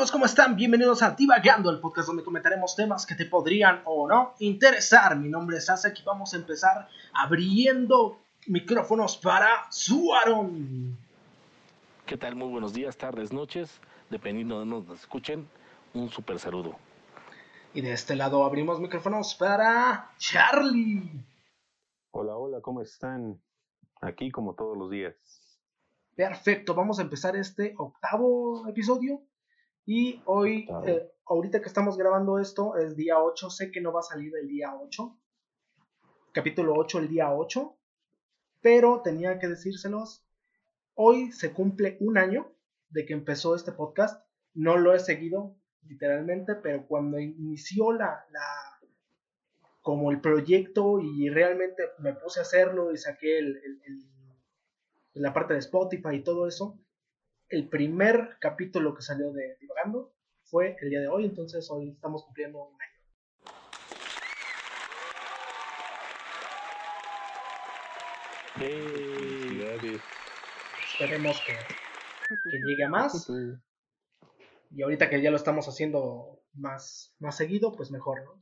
amigos? ¿Cómo están? Bienvenidos a Divagando, el podcast donde comentaremos temas que te podrían o no interesar. Mi nombre es Asek y vamos a empezar abriendo micrófonos para Suaron. ¿Qué tal? Muy buenos días, tardes, noches, dependiendo de donde nos escuchen. Un super saludo. Y de este lado abrimos micrófonos para Charlie. Hola, hola, ¿cómo están? Aquí como todos los días. Perfecto, vamos a empezar este octavo episodio. Y hoy, eh, ahorita que estamos grabando esto, es día 8. Sé que no va a salir el día 8. Capítulo 8, el día 8. Pero tenía que decírselos. Hoy se cumple un año de que empezó este podcast. No lo he seguido, literalmente, pero cuando inició la, la como el proyecto y realmente me puse a hacerlo y saqué el, la parte de Spotify y todo eso, el primer capítulo que salió de Divagando fue el día de hoy, entonces hoy estamos cumpliendo un año. Esperemos que, que llegue a más. Y ahorita que ya lo estamos haciendo más, más seguido, pues mejor, ¿no?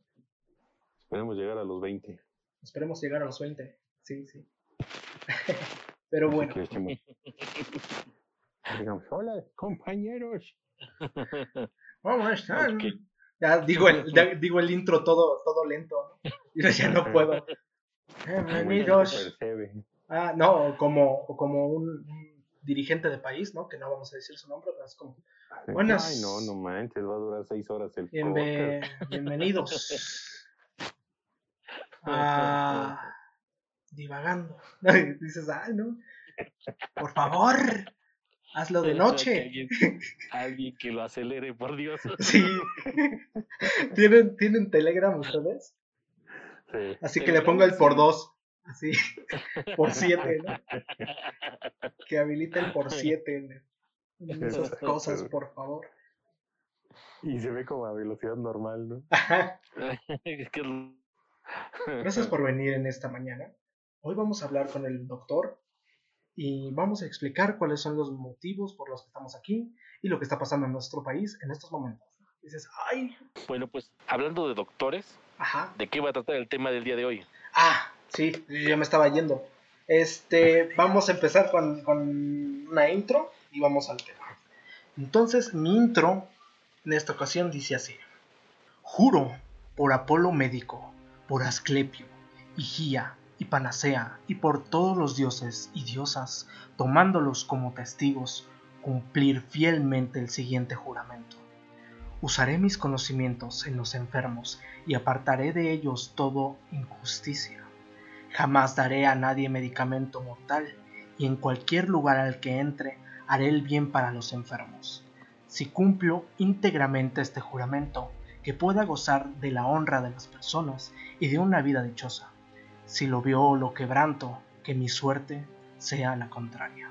Esperemos llegar a los 20. Esperemos llegar a los 20. Sí, sí. Pero bueno. hola, compañeros. ¿Cómo están? Ya digo el, digo el intro todo, todo lento. Y ya no puedo. Bienvenidos. Ah, no, como, como un, dirigente de país, ¿no? Que no vamos a decir su nombre, pero es como. Buenas. Ay, no, no manches, va a durar seis horas el Bienve... Bienvenidos. ah, divagando. Dices, ay, no. Por favor, hazlo de noche. Alguien, que lo acelere, por Dios. Sí. ¿Tienen, ¿tienen Telegram ustedes? Sí. Así que le pongo el por dos. Así. Por siete, ¿no? Que habilite el por siete. Esas cosas, por favor. Y se ve como a velocidad normal, ¿no? Gracias por venir en esta mañana. Hoy vamos a hablar con el doctor y vamos a explicar cuáles son los motivos por los que estamos aquí y lo que está pasando en nuestro país en estos momentos. Dices, ay. Bueno, pues hablando de doctores, ¿de qué va a tratar el tema del día de hoy? Ah, sí, yo me estaba yendo. Este, vamos a empezar con, con una intro y vamos al tema. Entonces, mi intro en esta ocasión dice así: Juro por Apolo médico, por Asclepio, Higía, y Panacea, y por todos los dioses y diosas, tomándolos como testigos, cumplir fielmente el siguiente juramento. Usaré mis conocimientos en los enfermos y apartaré de ellos todo injusticia. Jamás daré a nadie medicamento mortal y en cualquier lugar al que entre haré el bien para los enfermos. Si cumplo íntegramente este juramento, que pueda gozar de la honra de las personas y de una vida dichosa si lo vio lo quebranto, que mi suerte sea la contraria.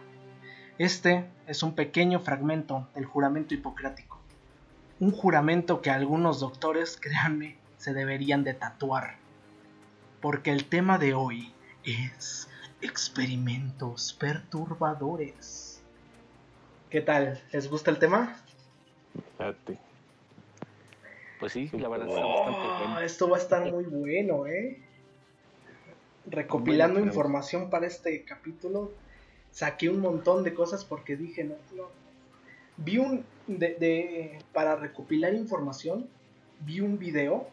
Este es un pequeño fragmento del juramento hipocrático, un juramento que algunos doctores, créanme, se deberían de tatuar, porque el tema de hoy es experimentos perturbadores. ¿Qué tal? ¿Les gusta el tema? Pues sí, la verdad está bastante bueno. Esto va a estar muy bueno, ¿eh? Recopilando información para este capítulo, saqué un montón de cosas porque dije, no, no. Vi un, de, para recopilar información, vi un video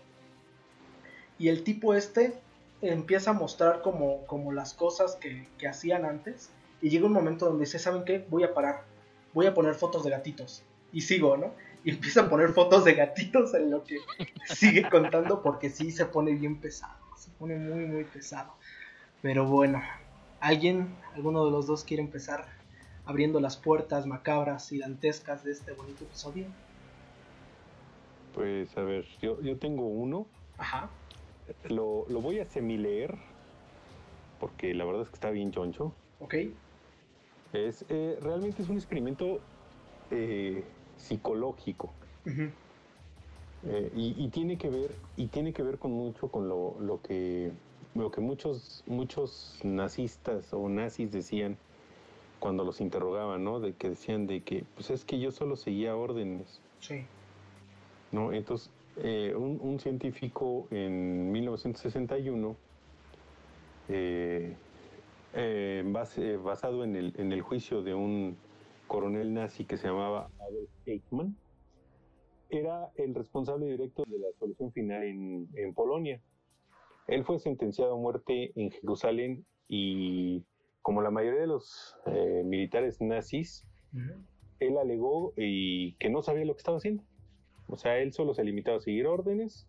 y el tipo este empieza a mostrar como, como las cosas que, que hacían antes y llega un momento donde dice, ¿saben qué? Voy a parar, voy a poner fotos de gatitos y sigo, ¿no? Y empieza a poner fotos de gatitos en lo que sigue contando porque sí se pone bien pesado, se pone muy, muy pesado. Pero bueno, ¿alguien, alguno de los dos quiere empezar abriendo las puertas macabras y dantescas de este bonito episodio? Pues a ver, yo, yo tengo uno. Ajá. Lo, lo voy a semileer porque la verdad es que está bien choncho. Ok. Es, eh, realmente es un experimento eh, psicológico. Eh, y, y, tiene que ver, y tiene que ver con mucho con lo, lo que lo que muchos, muchos nazistas o nazis decían cuando los interrogaban, ¿no? De que decían de que, pues es que yo solo seguía órdenes. Sí. ¿No? Entonces, eh, un, científico en 1961, eh, eh, basado en el, en el juicio de un coronel nazi que se llamaba Adolf Eichmann, era el responsable directo de la solución final en, en Polonia. Él fue sentenciado a muerte en Jerusalén y como la mayoría de los eh, militares nazis, él alegó y que no sabía lo que estaba haciendo. O sea, él solo se limitaba a seguir órdenes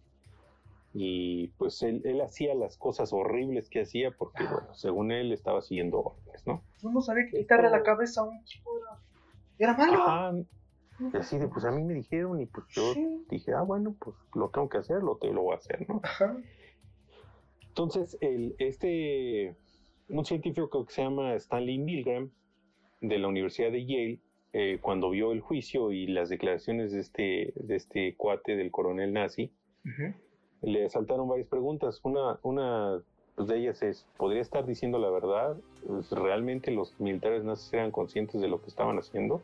y pues él, hacía las cosas horribles que hacía porque, ah. bueno, según él estaba siguiendo órdenes, ¿no? No sabía que quitarle la cabeza a un chico era, malo. Y así de, pues a mí me dijeron y pues yo dije, ah, bueno, pues lo tengo que hacer, lo, te, lo voy a hacer, ¿no? Ajá. Entonces, el, este un científico que se llama Stanley Milgram de la Universidad de Yale, eh, cuando vio el juicio y las declaraciones de este, de este cuate del coronel nazi, le saltaron varias preguntas. Una, una de ellas es, ¿podría estar diciendo la verdad? ¿Realmente los militares nazis eran conscientes de lo que estaban haciendo?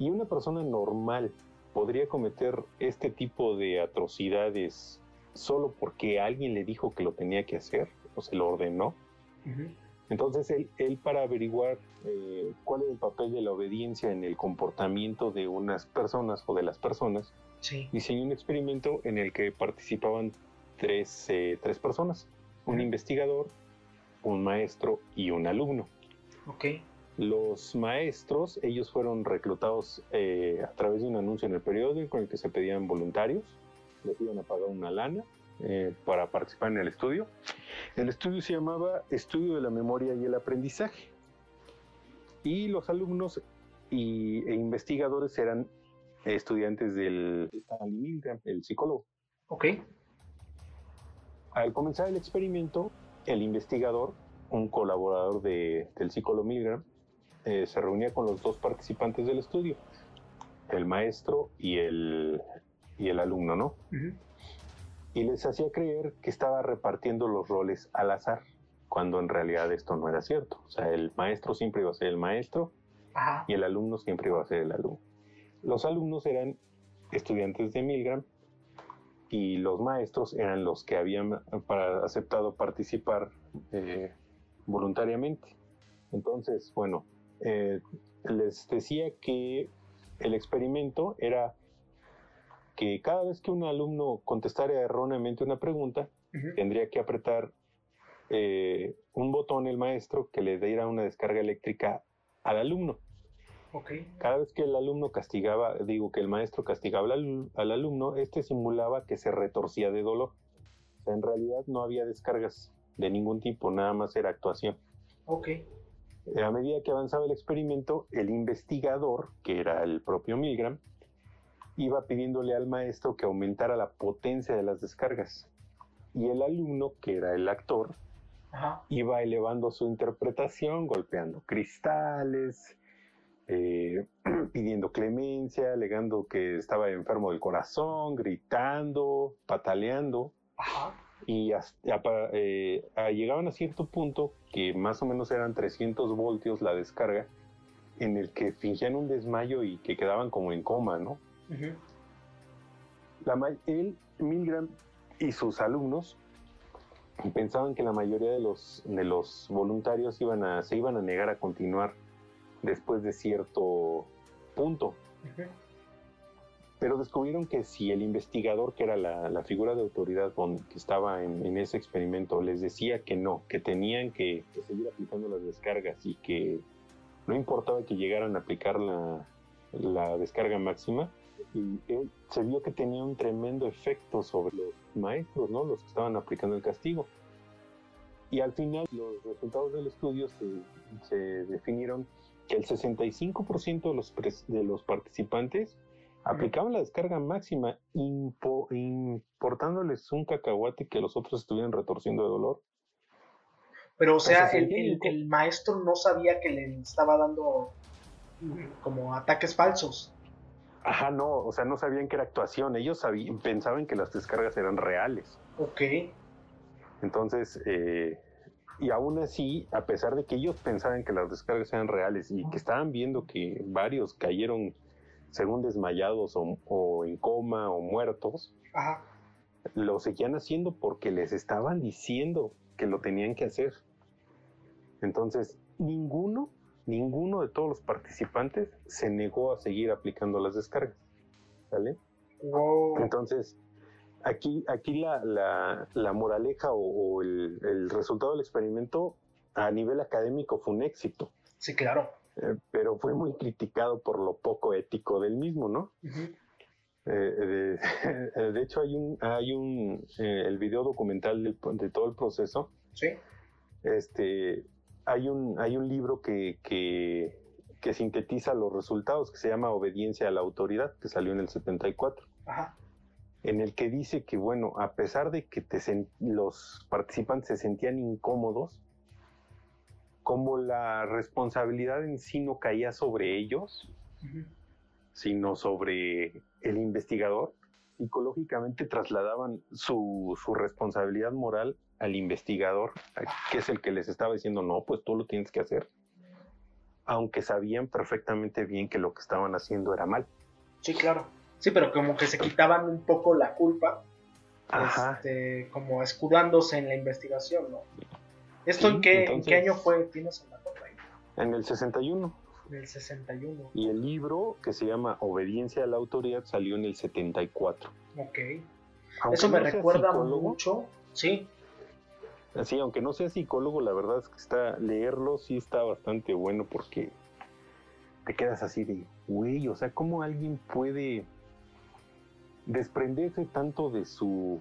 Y una persona normal podría cometer este tipo de atrocidades solo porque alguien le dijo que lo tenía que hacer o se lo ordenó. Entonces él, él, para averiguar eh, cuál es el papel de la obediencia en el comportamiento de unas personas o de las personas, diseñó un experimento en el que participaban tres, eh, tres personas, un investigador, un maestro y un alumno. Okay. Los maestros, ellos fueron reclutados eh, a través de un anuncio en el periódico en el que se pedían voluntarios, les iban a pagar una lana eh, para participar en el estudio. El estudio se llamaba Estudio de la Memoria y el Aprendizaje. Y los alumnos y, e investigadores eran estudiantes del Stanley Milgram, el psicólogo. Ok. Al comenzar el experimento, el investigador, un colaborador de, del psicólogo Milgram, eh, se reunía con los dos participantes del estudio, el maestro y el, y el alumno, ¿no? y les hacía creer que estaba repartiendo los roles al azar, cuando en realidad esto no era cierto. O sea, el maestro siempre iba a ser el maestro y el alumno siempre iba a ser el alumno. Los alumnos eran estudiantes de Milgram y los maestros eran los que habían para, aceptado participar eh, voluntariamente. Entonces, bueno, eh, les decía que el experimento era que cada vez que un alumno contestara erróneamente una pregunta, tendría que apretar eh, un botón el maestro que le diera una descarga eléctrica al alumno. Cada vez que el alumno castigaba, digo que el maestro castigaba al, alumno, este simulaba que se retorcía de dolor. O sea, en realidad no había descargas de ningún tipo, nada más era actuación. A medida que avanzaba el experimento, el investigador, que era el propio Milgram, iba pidiéndole al maestro que aumentara la potencia de las descargas. Y el alumno, que era el actor, iba elevando su interpretación, golpeando cristales, eh, pidiendo clemencia, alegando que estaba enfermo del corazón, gritando, pataleando. Y eh, llegaban a cierto punto, que más o menos eran 300 voltios la descarga, en el que fingían un desmayo y que quedaban como en coma, ¿no? La, él, Milgram y sus alumnos pensaban que la mayoría de los, de los voluntarios iban a, se iban a negar a continuar después de cierto punto. Pero descubrieron que si el investigador, que era la, figura de autoridad que estaba en, ese experimento, les decía que no, que tenían que, seguir aplicando las descargas y que no importaba que llegaran a aplicar la descarga máxima, y él se vio que tenía un tremendo efecto sobre los maestros, ¿no? Los que estaban aplicando el castigo. Y al final los resultados del estudio se, definieron que el 65% de los, de los participantes aplicaban la descarga máxima, importándoles un cacahuate que los otros estuvieran retorciendo de dolor. Pero, o sea, el, el, maestro no sabía que le estaba dando como ataques falsos. Ajá, no, o sea, no sabían que era actuación, ellos sabían, pensaban que las descargas eran reales. Ok. Entonces, eh, y aún así, a pesar de que ellos pensaban que las descargas eran reales y que estaban viendo que varios cayeron según desmayados o, en coma o muertos, lo seguían haciendo porque les estaban diciendo que lo tenían que hacer. Entonces, ninguno, ninguno de todos los participantes se negó a seguir aplicando las descargas. ¿Sale? Entonces, aquí, aquí la, la, moraleja o, el, resultado del experimento a nivel académico fue un éxito. Sí, claro. Eh, pero fue muy criticado por lo poco ético del mismo, ¿no? Eh, de, hecho, hay un, hay un, eh, el video documental de, todo el proceso. Sí. Este, hay un, hay un libro que, que, que, sintetiza los resultados que se llama Obediencia a la Autoridad, que salió en el 74. Ajá en el que dice que, bueno, a pesar de que los participantes se sentían incómodos, como la responsabilidad en sí no caía sobre ellos, sino sobre el investigador, psicológicamente trasladaban su, su, responsabilidad moral al investigador, que es el que les estaba diciendo, no, pues tú lo tienes que hacer, aunque sabían perfectamente bien que lo que estaban haciendo era mal. Sí, claro. Sí, pero como que se quitaban un poco la culpa, Este, como escudándose en la investigación, ¿no? ¿Esto en, qué, qué año fue? ¿Tienes en la ahí? En el 61. En el 61. Y el libro que se llama Obediencia a la Autoridad salió en el 74. Ok. Eso me recuerda mucho, sí. Sí, aunque no sea psicólogo, la verdad es que está leerlo sí está bastante bueno porque te quedas así de, güey, o sea, ¿cómo alguien puede desprenderse tanto de su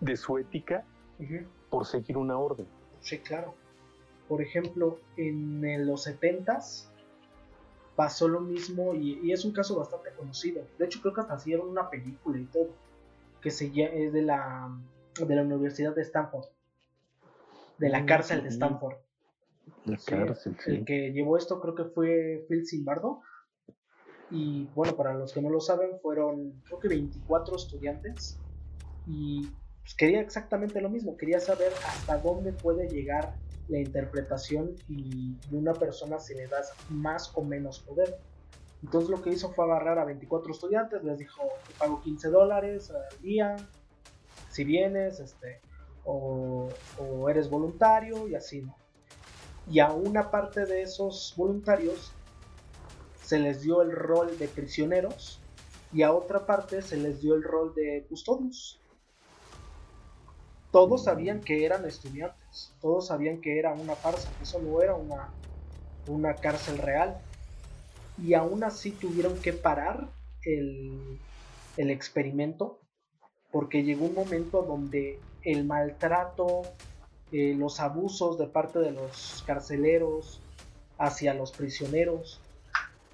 de su ética por seguir una orden. Sí, claro. Por ejemplo, en los 70s pasó lo mismo y, es un caso bastante conocido. De hecho, creo que hasta hicieron una película y todo, que se, es de la, de la Universidad de Stanford, de la mm, cárcel de Stanford. La cárcel, El que llevó esto creo que fue Phil Zimbardo y bueno, para los que no lo saben, fueron creo que 24 estudiantes. Y pues, quería exactamente lo mismo. Quería saber hasta dónde puede llegar la interpretación y de una persona si le das más o menos poder. Entonces lo que hizo fue agarrar a 24 estudiantes, les dijo, te pago 15 dólares al día, si vienes, este, o, o eres voluntario y así, ¿no? Y a una parte de esos voluntarios se les dio el rol de prisioneros y a otra parte se les dio el rol de custodios. Todos sabían que eran estudiantes, todos sabían que era una farsa, que eso no era una, una cárcel real. Y aún así tuvieron que parar el, el experimento porque llegó un momento donde el maltrato, eh, los abusos de parte de los carceleros hacia los prisioneros,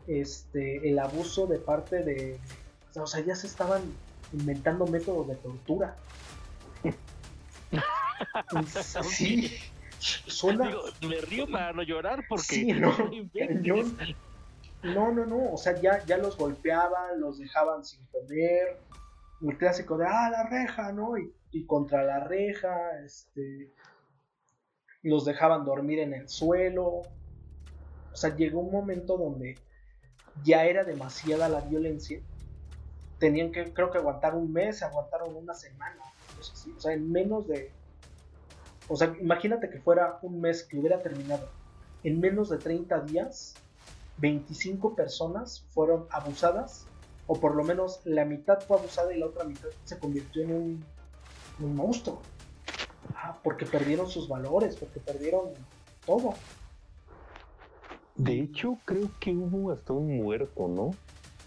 este, el abuso de parte de... O sea, ya se estaban inventando métodos de tortura. sí. Suena... me río para no llorar porque... Sí, no, no, no, no, o sea, ya, ya los golpeaban, los dejaban sin comer, el clásico de, ah, la reja, ¿no? Y, y contra la reja, este, los dejaban dormir en el suelo. O sea, llegó un momento donde ya era demasiada la violencia. Tenían que, creo que aguantar un mes, aguantaron una semana, o sea, en menos de... O sea, imagínate que fuera un mes que hubiera terminado. En menos de 30 días, 25 personas fueron abusadas, o por lo menos la mitad fue abusada y la otra mitad se convirtió en un, un monstruo. Ah, porque perdieron sus valores, porque perdieron todo. De hecho, creo que hubo hasta un muerto, ¿no?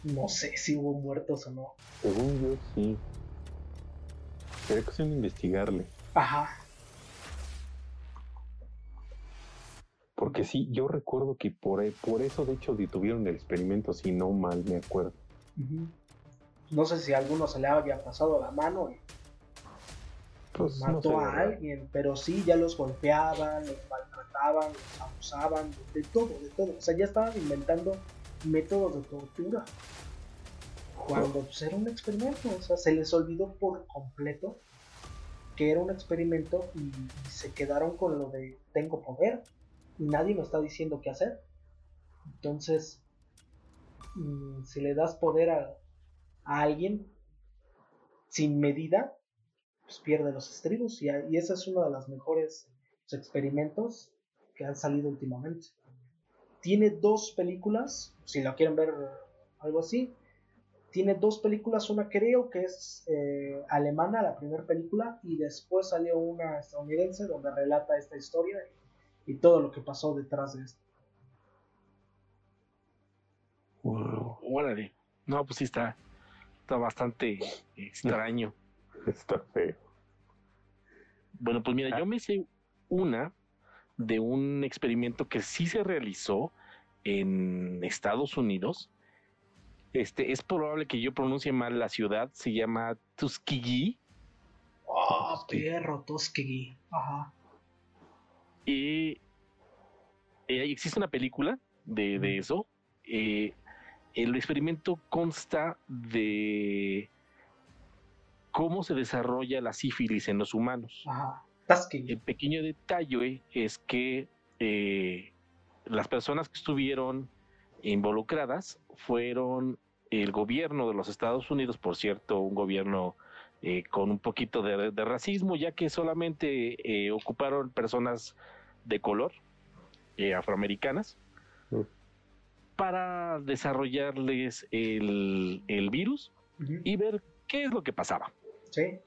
No sé si hubo muertos o no. Según yo, sí. Sería cuestión de investigarle. Ajá. Porque sí, yo recuerdo que por, por eso, de hecho, detuvieron el experimento, si no mal me acuerdo. No sé si a alguno se le había pasado la mano y pues, mató a alguien, pero sí, ya los golpeaban, los maltrataban, los abusaban, de todo, de todo. O sea, ya estaban inventando métodos de tortura. Cuando pues, era un experimento, o sea, se les olvidó por completo que era un experimento y se quedaron con lo de tengo poder y nadie me está diciendo qué hacer. Entonces, mm, si le das poder a, alguien sin medida, pues pierde los estribos y, y ese es uno de los mejores experimentos que han salido últimamente. Tiene dos películas, si lo quieren ver algo así. Tiene dos películas, una creo que es eh, alemana, la primera película, y después salió una estadounidense donde relata esta historia y todo lo que pasó detrás de esto. Wow. Órale. No, pues sí está, está bastante extraño. Está feo. Bueno, pues mira, yo me hice una de un experimento que sí se realizó en Estados Unidos. Este, es probable que yo pronuncie mal la ciudad, se llama Tuskegee. Oh, perro, Tuskegee. Ajá. Y eh, existe una película de, de eso. Eh, el experimento consta de cómo se desarrolla la sífilis en los humanos. Ajá. El pequeño detalle es que eh, las personas que estuvieron involucradas fueron el gobierno de los Estados Unidos, por cierto, un gobierno eh, con un poquito de, de, racismo, ya que solamente eh, ocuparon personas de color, afroamericanas. Para desarrollarles el, el virus uh -huh. y ver qué es lo que pasaba. Sí.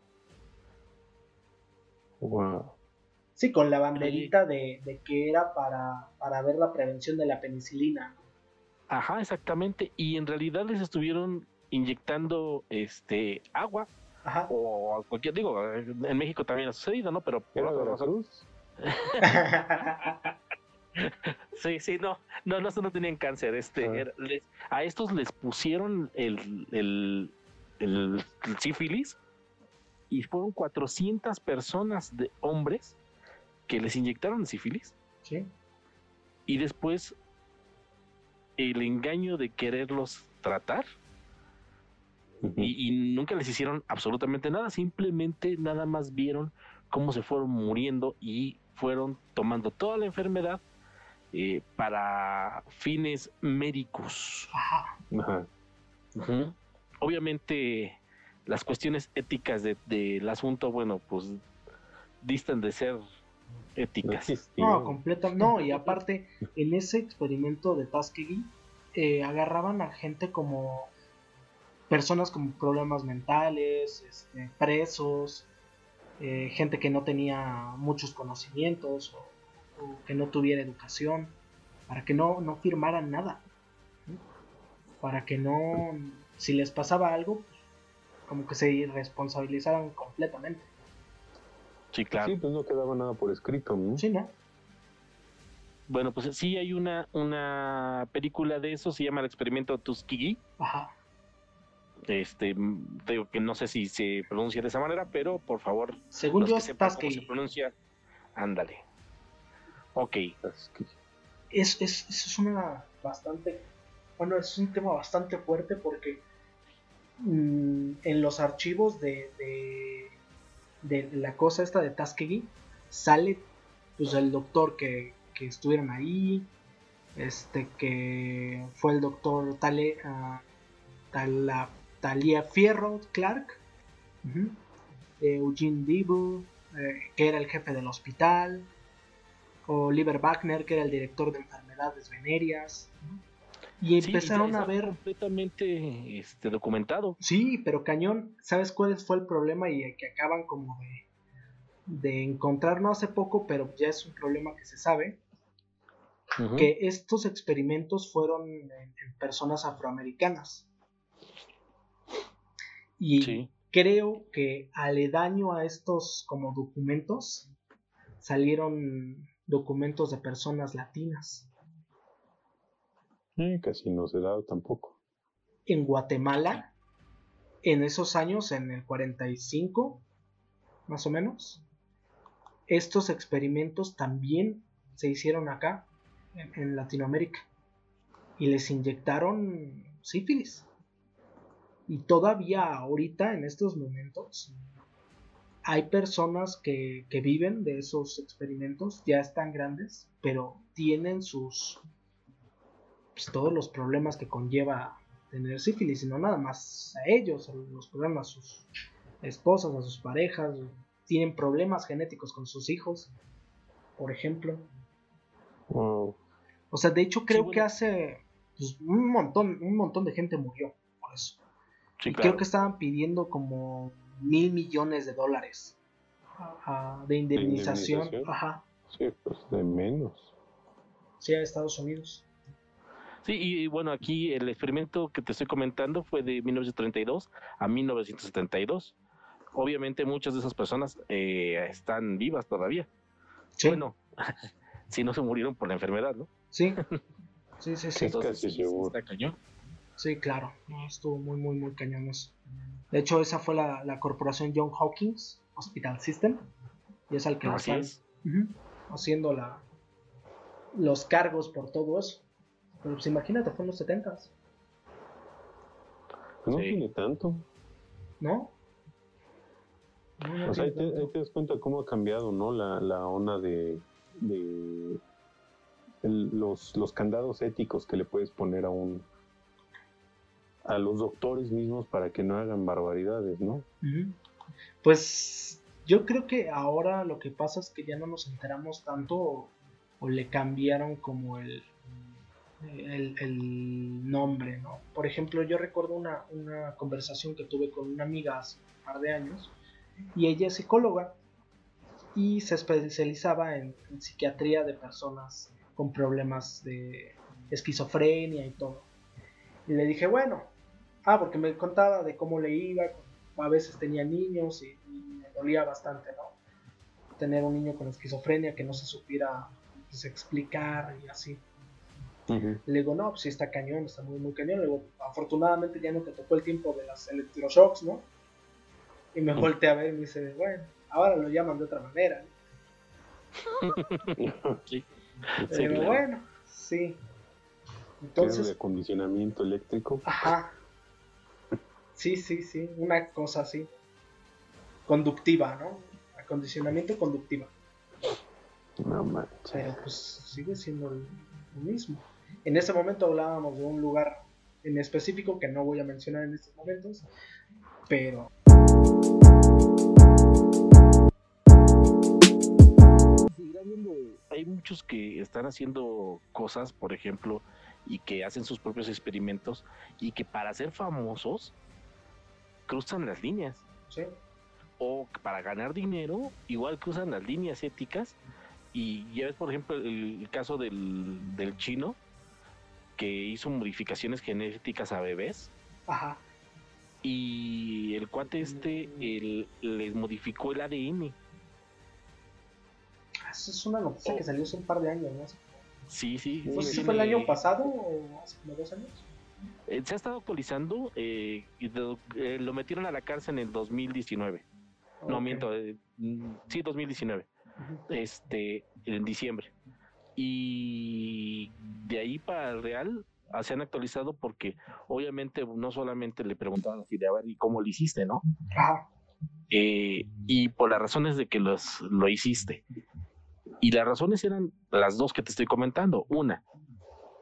Wow. Sí, con la banderita de, de que era para, para, ver la prevención de la penicilina. Ajá, exactamente. Y en realidad les estuvieron inyectando este agua. Ajá. O cualquier, digo, en México también ha sucedido, ¿no? Pero por otra razón. sí, sí, no, no, no, no tenían cáncer. Este, Ah. les- a estos les pusieron el, el, el, el sífilis y fueron 400 personas de hombres que les inyectaron sífilis sí. y después el engaño de quererlos tratar y nunca les hicieron absolutamente nada, simplemente nada más vieron cómo se fueron muriendo y fueron tomando toda la enfermedad eh, para fines médicos. Ajá. Obviamente las cuestiones éticas de- del asunto, bueno, pues distan de ser No éticas. No, completa, no, y aparte, en ese experimento de Tuskegee, eh, agarraban a gente como personas con problemas mentales, este, presos, eh, gente que no tenía muchos conocimientos o que no tuviera educación, para que no, no firmaran nada, ¿sí? para que no, si les pasaba algo, pues, como que se responsabilizaran completamente. Sí, claro. Sí, pues no quedaba nada por escrito, ¿no? Sí, ¿no? Bueno, pues sí hay una, una película de eso, se llama El experimento Tuskegee. Ajá. Este, te digo que no sé si se pronuncia de esa manera, pero por favor, Según los yo que es sepan cómo se Tuskegee. pronuncia, ándale. Ok, Es es, es, es una bastante, bueno, es un tema bastante fuerte porque mm, en los archivos de, de, de la cosa esta de Tuskegee sale pues el doctor que, que estuvieron ahí, este que fue el doctor Tale, ah, Tala- Talia Fierro Clark, eh, Eugene Debo, eh, que era el jefe del hospital, Oliver Wagner, que era el director de enfermedades venéreas. ¿no? Y Sí, empezaron a ver, completamente este, documentado. sí, pero cañón, ¿sabes cuál fue el problema? Y que acaban como de, de encontrar, no hace poco, pero ya es un problema que se sabe, que estos experimentos fueron en, en personas afroamericanas. Y Sí. creo que aledaño a estos como documentos salieron documentos de personas latinas. eh, casi no se da tampoco. En Guatemala, en esos años, en el 45, más o menos, estos experimentos también se hicieron acá, en, en Latinoamérica, y les inyectaron sífilis. Y todavía ahorita, en estos momentos, hay personas que, que viven de esos experimentos, ya están grandes, pero tienen sus pues, todos los problemas que conlleva tener sífilis, y no nada más a ellos, los problemas a sus esposas, a sus parejas, tienen problemas genéticos con sus hijos, por ejemplo. O sea, de hecho creo que hace pues, un montón, un montón de gente murió por eso. Creo que estaban pidiendo como mil millones de dólares de, indemnización. Ajá. Sí, pues de menos. Sí, a Estados Unidos. Sí, y bueno, aquí el experimento que te estoy comentando fue de 1932 a 1972. Obviamente muchas de esas personas eh, están vivas todavía. Sí. Bueno, si no se murieron por la enfermedad, ¿no? Sí, sí, sí, sí. Entonces, sí, está cañón. Sí, claro, estuvo muy, muy, muy cañón eso. De hecho, esa fue la, la corporación John Hawkins Hospital System, y es al que nos están haciendo la, los cargos por todo eso. Pero pues imagínate, fue en los 70 No tiene tanto. ¿No? o sea, ahí te, das cuenta cómo ha cambiado, ¿no? La, la onda de, de los, los candados éticos que le puedes poner a un a los doctores mismos para que no hagan barbaridades, ¿no? Pues yo creo que ahora lo que pasa es que ya no nos enteramos tanto o le cambiaron como el, el, nombre, ¿no? Por ejemplo, yo recuerdo una, conversación que tuve con una amiga hace un par de años y ella es psicóloga y se especializaba en, psiquiatría de personas con problemas de esquizofrenia y todo. Y le dije, bueno, ah, porque me contaba de cómo le iba, a veces tenía niños y, me dolía bastante, ¿no? Tener un niño con esquizofrenia que no se supiera pues, explicar y así. Le digo, no, pues sí está cañón, está muy, muy cañón. Le digo, afortunadamente ya no te tocó el tiempo de las electroshocks, ¿no? Y me volteé a ver y me dice, bueno, ahora lo llaman de otra manera. sí. Pero bueno, sí. Entonces. de acondicionamiento eléctrico. Ajá. Sí, sí, sí. Una cosa así. Conductiva, ¿no? Acondicionamiento conductiva. No manches. Pero pues sigue siendo lo mismo. En ese momento hablábamos de un lugar en específico que no voy a mencionar en estos momentos, pero... Hay muchos que están haciendo cosas, por ejemplo, y que hacen sus propios experimentos y que para ser famosos cruzan las líneas. Sí. O para ganar dinero, igual cruzan las líneas éticas. Y ya ves, por ejemplo, el, caso del, del chino, que hizo modificaciones genéticas a bebés. Ajá. Y el cuate este les modificó el ADN. Ah, Esa es una noticia que salió hace un par de años, ¿no? Sí, sí. No sé si fue el año pasado o hace como dos años. Eh, se ha estado actualizando eh, y eh, lo metieron a la cárcel en el 2019. No miento, mm, sí, 2019. Este, en diciembre. Y de ahí para el Real ah, se han actualizado porque obviamente no solamente le preguntaban así de a ver y cómo lo hiciste, ¿no? Eh, y por las razones de que los, lo hiciste. Y las razones eran las dos que te estoy comentando. Una,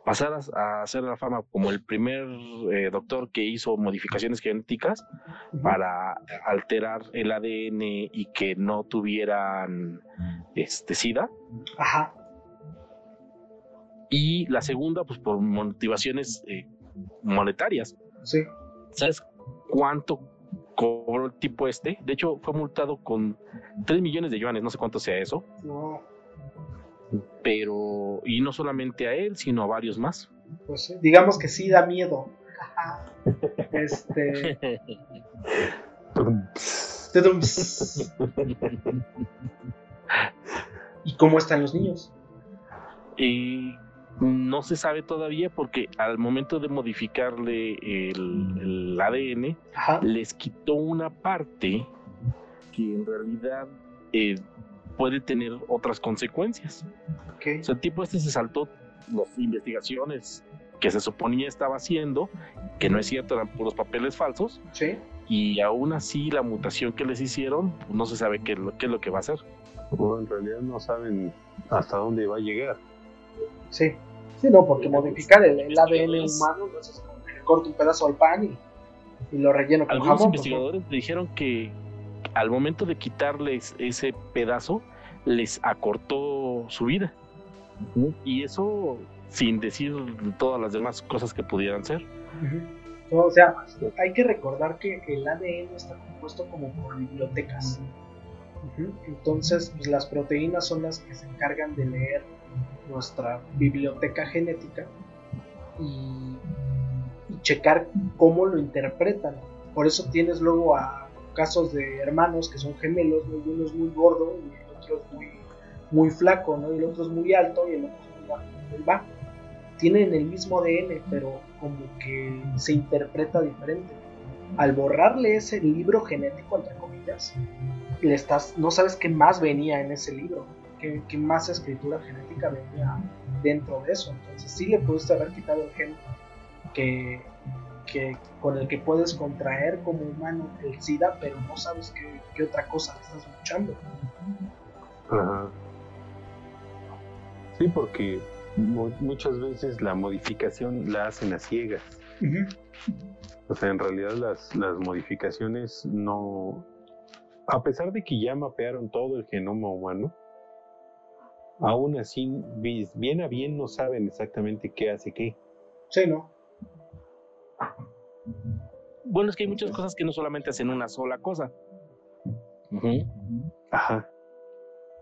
pasar a, hacer la fama como el primer eh, doctor que hizo modificaciones genéticas para alterar el ADN y que no tuvieran este SIDA. Ajá y la segunda, pues por motivaciones eh, monetarias. Sí. ¿Sabes cuánto cobró el tipo este? De hecho, fue multado con 3 millones de yuanes, no sé cuánto sea eso. No. Pero, y no solamente a él, sino a varios más. Pues digamos que sí da miedo. este. ¿Y cómo están los niños? Y no se sabe todavía porque al momento de modificarle el, ADN, les quitó una parte que en realidad eh, puede tener otras consecuencias. Okay. O sea, el tipo este se saltó las investigaciones que se suponía estaba haciendo, que no es cierto, eran puros papeles falsos. Sí. y aún así la mutación que les hicieron, no se sabe qué, es lo- qué es lo que va a hacer. O en realidad no saben hasta dónde va a llegar. Sí. Sí, no, porque modificar el, el ADN humano no es como que le corto un pedazo al pan y, y lo relleno con Algunos jamón. pues, investigadores dijeron que al momento de quitarles ese pedazo, les acortó su vida. Y eso sin decir todas las demás cosas que pudieran ser. No, o sea, hay que recordar que el ADN está compuesto como por bibliotecas. Entonces, pues, las proteínas son las que se encargan de leer nuestra biblioteca genética y, y checar cómo lo interpretan. Por eso tienes luego a casos de hermanos que son gemelos, ¿no? uno es muy gordo y el otro es muy, muy flaco, ¿no? y el otro es muy alto y el otro es muy bajo, muy bajo tienen el mismo ADN, pero como que se interpreta diferente. Al borrarle ese libro genético, entre comillas, le estás, no sabes qué más venía en ese libro, qué, qué más escritura genética venía dentro de eso. Entonces sí le pudiste haber quitado el gen que, que con el que puedes contraer como humano el SIDA, pero no sabes qué, qué otra cosa estás luchando. Ajá. Sí, porque mu- muchas veces la modificación la hacen a ciegas. O sea, en realidad las, las modificaciones no... A pesar de que ya mapearon todo el genoma humano, aún así, bi- bien a bien no saben exactamente qué hace qué. Sí, ¿no? Bueno, es que hay muchas cosas que no solamente hacen una sola cosa. Ajá.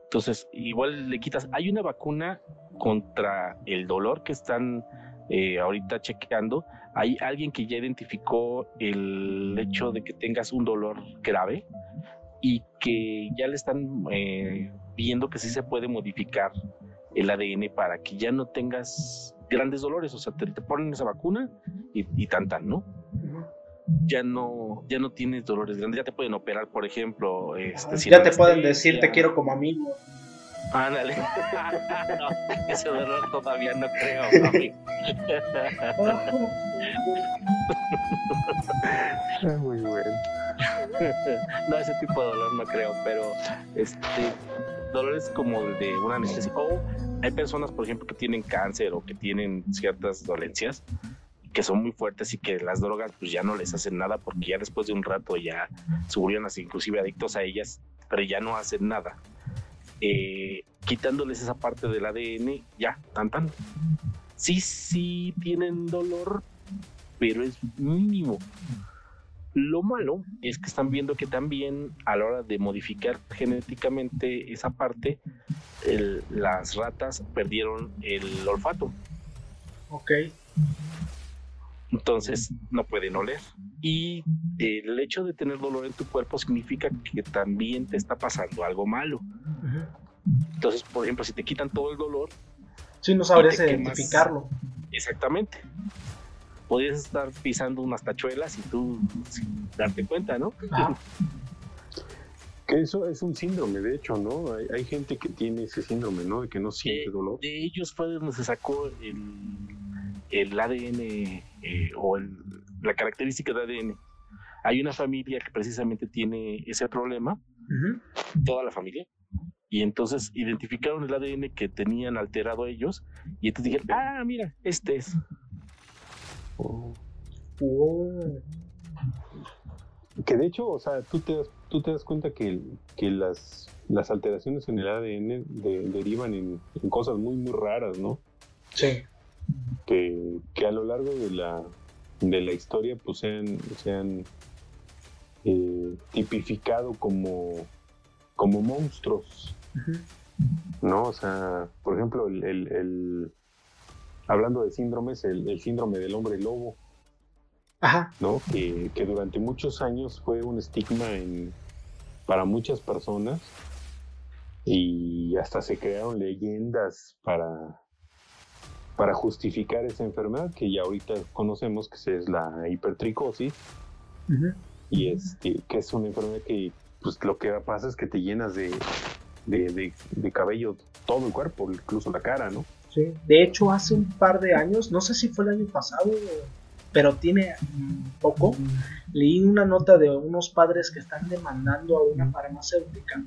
Entonces, igual le quitas. Hay una vacuna contra el dolor que están eh, ahorita chequeando. Hay alguien que ya identificó el hecho de que tengas un dolor grave y que ya le están eh, viendo que sí se puede modificar el ADN para que ya no tengas grandes dolores. O sea, te, te ponen esa vacuna y, y tan tan, ¿no? Ya no, ya no tienes dolores grandes. Ya te pueden operar, por ejemplo. Este, ya te pueden decir te quiero como amigo. Ándale. No, ese dolor todavía no creo, mami. Muy bueno. No, ese tipo de dolor no creo, pero este dolores como el de una anestesia. O hay personas, por ejemplo, que tienen cáncer o que tienen ciertas dolencias que son muy fuertes y que las drogas pues ya no les hacen nada porque ya después de un rato ya se volvieron así, inclusive adictos a ellas, pero ya no hacen nada. Eh, quitándoles esa parte del ADN, ya, tan tan. Sí, sí tienen dolor, pero es mínimo. Lo malo es que están viendo que también a la hora de modificar genéticamente esa parte, el- las ratas perdieron el olfato. Ok. Entonces no pueden oler. Y el hecho de tener dolor en tu cuerpo significa que también te está pasando algo malo. Entonces, por ejemplo, si te quitan todo el dolor, Sí, no sabrías identificarlo. exactamente. Podrías estar pisando unas tachuelas y tú sin darte cuenta, ¿no? Ajá. Que eso es un síndrome, de hecho, ¿no? Hay, hay gente que tiene ese síndrome, ¿no? De que no siente Eh, dolor. De ellos fue donde se sacó el, el ADN eh, o el- la característica de ADN. Hay una familia que precisamente tiene ese problema, Ujú. toda la familia, y entonces identificaron el ADN que tenían alterado ellos, y entonces dijeron, ah, mira, este es. Oh. Que de hecho, o sea, tú te das, tú te das cuenta que, que las, las alteraciones en el ADN de- derivan en, en cosas muy, muy raras, ¿no? Sí. Que, que a lo largo de la, de la historia pues se han, se han eh, tipificado como, como monstruos. ¿no? O sea, por ejemplo, el, el- el- hablando de síndromes, el, el síndrome del hombre lobo, Ajá. ¿no? Que, que durante muchos años fue un estigma en, para muchas personas y hasta se crearon leyendas para, para justificar esa enfermedad que ya ahorita conocemos que es la hipertricosis y este, que es una enfermedad que pues lo que pasa es que te llenas de, de, de- de cabello todo el cuerpo, incluso la cara, ¿no? De hecho, hace un par de años, no sé si fue el año pasado pero tiene poco, leí una nota de unos padres que están demandando a una farmacéutica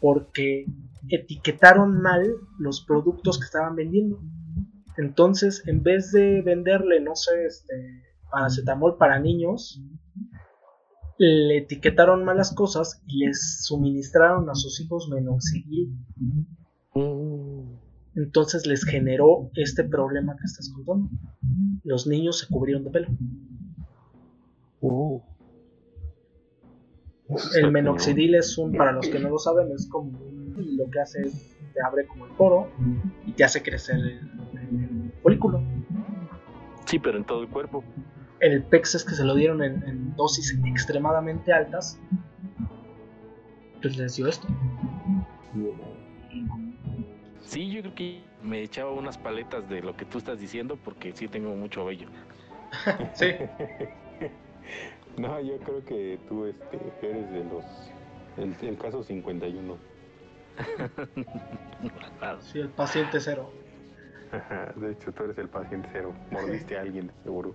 porque etiquetaron mal los productos que estaban vendiendo. Entonces, en vez de venderle, no sé, este, paracetamol para niños, le etiquetaron malas cosas y les suministraron a sus hijos menoxidil. Mm. Entonces les generó este problema que estás contando. Los niños se cubrieron de pelo. Uh. El menoxidil es un, para los que no lo saben, es como lo que hace es te abre como el poro y te hace crecer el, folículo. Sí, pero en todo el cuerpo. El PEX es que se lo dieron en, dosis extremadamente altas. Pues les dio esto. Sí, yo creo que me echaba unas paletas de lo que tú estás diciendo porque sí tengo mucho vello. sí. no, yo creo que tú este, eres de los. El, el caso 51. sí, el paciente cero. De hecho, tú eres el paciente cero. Mordiste a alguien, seguro.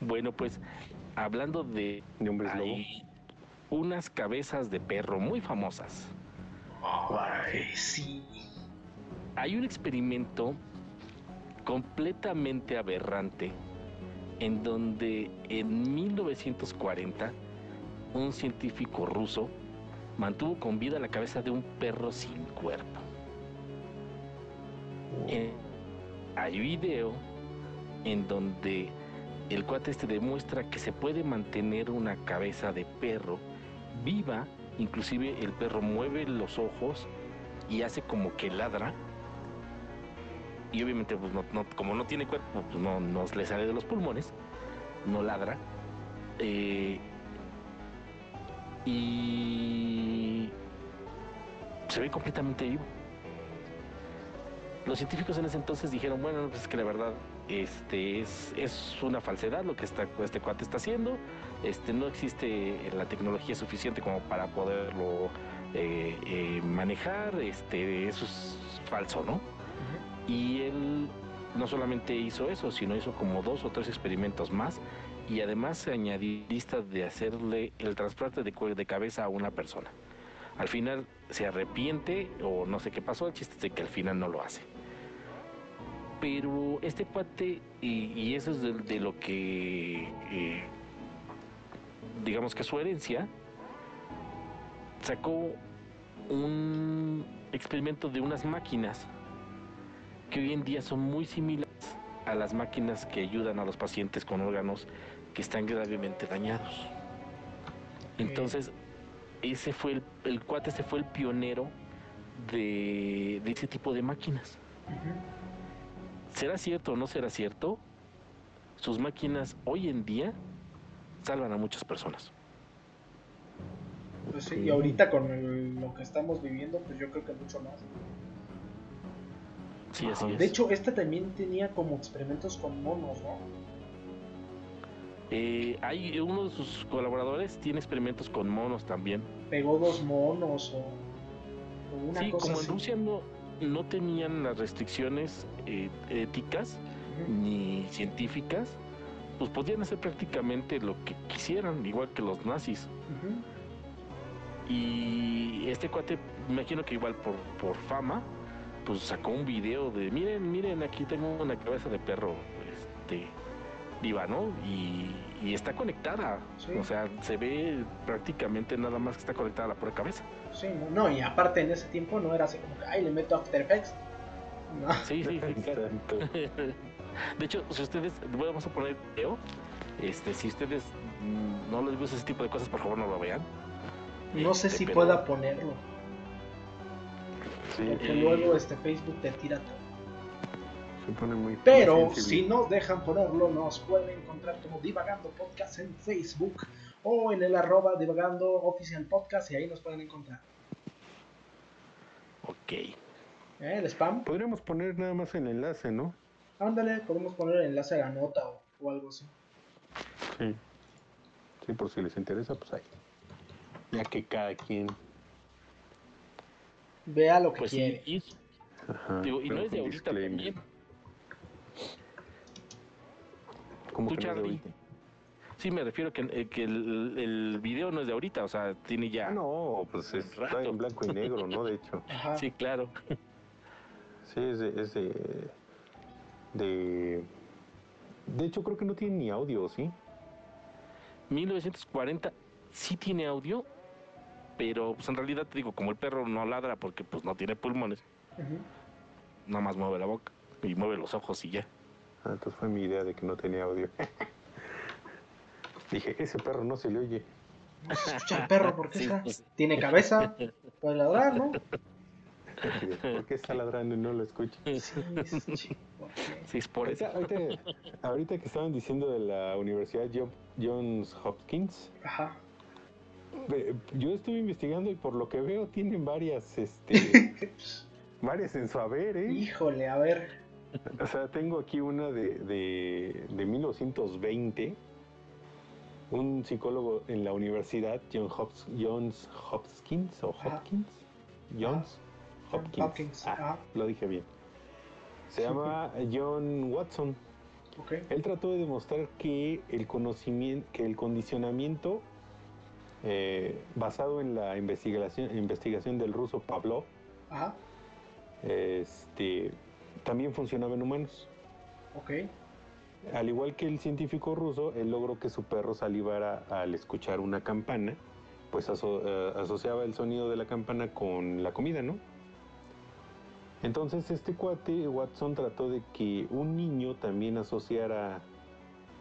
bueno, pues, hablando de. ¿De hombres lobo? Unas cabezas de perro muy famosas. Sí. Hay un experimento completamente aberrante en donde en 1940 un científico ruso mantuvo con vida la cabeza de un perro sin cuerpo. Hay video en donde el cuate este demuestra que se puede mantener una cabeza de perro viva, inclusive el perro mueve los ojos y hace como que ladra. Y obviamente, pues como no tiene cuerpo, pues no, no le sale de los pulmones, no ladra. Eh, y se ve completamente vivo. Los científicos en ese entonces dijeron, bueno, pues es que la verdad este es, es una falsedad lo que está, este cuate está haciendo, este, no existe la tecnología suficiente como para poderlo eh, eh, manejar, este, eso es falso, ¿no? Y él no solamente hizo eso, sino hizo como dos o tres experimentos más y además se añadió lista de hacerle el trasplante de, de cabeza a una persona. Al final se arrepiente o no sé qué pasó, el chiste es de que al final no lo hace. Pero este cuate, y, eso es de, lo que, eh, digamos que su herencia, sacó un experimento de unas máquinas que hoy en día son muy similares a las máquinas que ayudan a los pacientes con órganos que están gravemente dañados. Entonces, ese fue el, el cuate, ese fue el pionero de, ese tipo de máquinas. ¿Será cierto o no será cierto? Sus máquinas hoy en día salvan a muchas personas. Pues sí, y ahorita con lo que estamos viviendo, pues yo creo que mucho más. Sí, así es. De hecho, esta también tenía como experimentos con monos, ¿no? Eh, hay uno de sus colaboradores tiene experimentos con monos también. Pegó dos monos o, una sí, como en Rusia no, no tenían las restricciones eh, éticas ni científicas, pues podían hacer prácticamente lo que quisieran, igual que los nazis. Y este cuate, me imagino que igual por, por fama, pues sacó un video de, miren, miren, aquí tengo una cabeza de perro, este, viva, ¿no? Y, está conectada. O sea, se ve prácticamente nada más que está conectada a la pura cabeza. Sí, no, y aparte en ese tiempo no era así como que, ay, le meto After Effects. No. Sí, sí, sí. de hecho, si ustedes, vamos a poner video, este, si ustedes no les gusta ese tipo de cosas, por favor no lo vean. No sé este, si pueda ponerlo. Sí. Porque luego este Facebook te tira todo. Pero si no dejan ponerlo, nos pueden encontrar como Divagando Podcast en Facebook o en el arroba Divagando Oficial Podcast y ahí nos pueden encontrar. Ok. ¿Eh? ¿El spam? Podríamos poner nada más el enlace, ¿no? Ándale, podemos poner el enlace a la nota o, algo así. Sí. Sí, por si les interesa, pues ahí. Ya que cada quien vea lo que pues quiere. y, no es de ahorita también como Tú, que no es de Charlie. ahorita. Sí, me refiero que, eh, que el, el video no es de ahorita, o sea, tiene ya. Ah, no, pues es- está en blanco y negro, ¿no? De hecho. Ajá. Sí, claro. Sí, es de, es de, de... De hecho, creo que no tiene ni audio, ¿sí? 1940 sí tiene audio, pero pues en realidad te digo, como el perro no ladra porque pues no tiene pulmones, Ujú. nada más mueve la boca y mueve los ojos y ya. Ah, entonces fue mi idea de que no tenía audio. Dije, ese perro no se le oye. No se escucha el perro, ¿por qué Sí, está? pues. Tiene cabeza, puede ladrar, ¿no? ¿Por qué está ladrando y no lo escucho? Sí, sí, es por eso. Ahorita, ahorita, ahorita que estaban diciendo de la Universidad Jo- Johns Hopkins, Ajá. ve- yo estuve investigando y por lo que veo tienen varias, este, varias en su haber, ¿eh? Híjole, a ver. O sea, tengo aquí una de, de, de 1920. Un psicólogo en la universidad, John Hops- Johns Hopkins, o Ajá. Hopkins, Johns John Hopkins. Hopkins, Ah, lo dije bien. Se llama John Watson. Ok. Él trató de demostrar que el conocimiento, que el condicionamiento eh, basado en la investigación, investigación del ruso Pavlov, Ajá. este, también funcionaba en humanos. Al igual que el científico ruso, él logró que su perro salivara al escuchar una campana, pues aso- eh, asociaba el sonido de la campana con la comida, ¿no? Entonces este cuate, Watson, trató de que un niño también asociara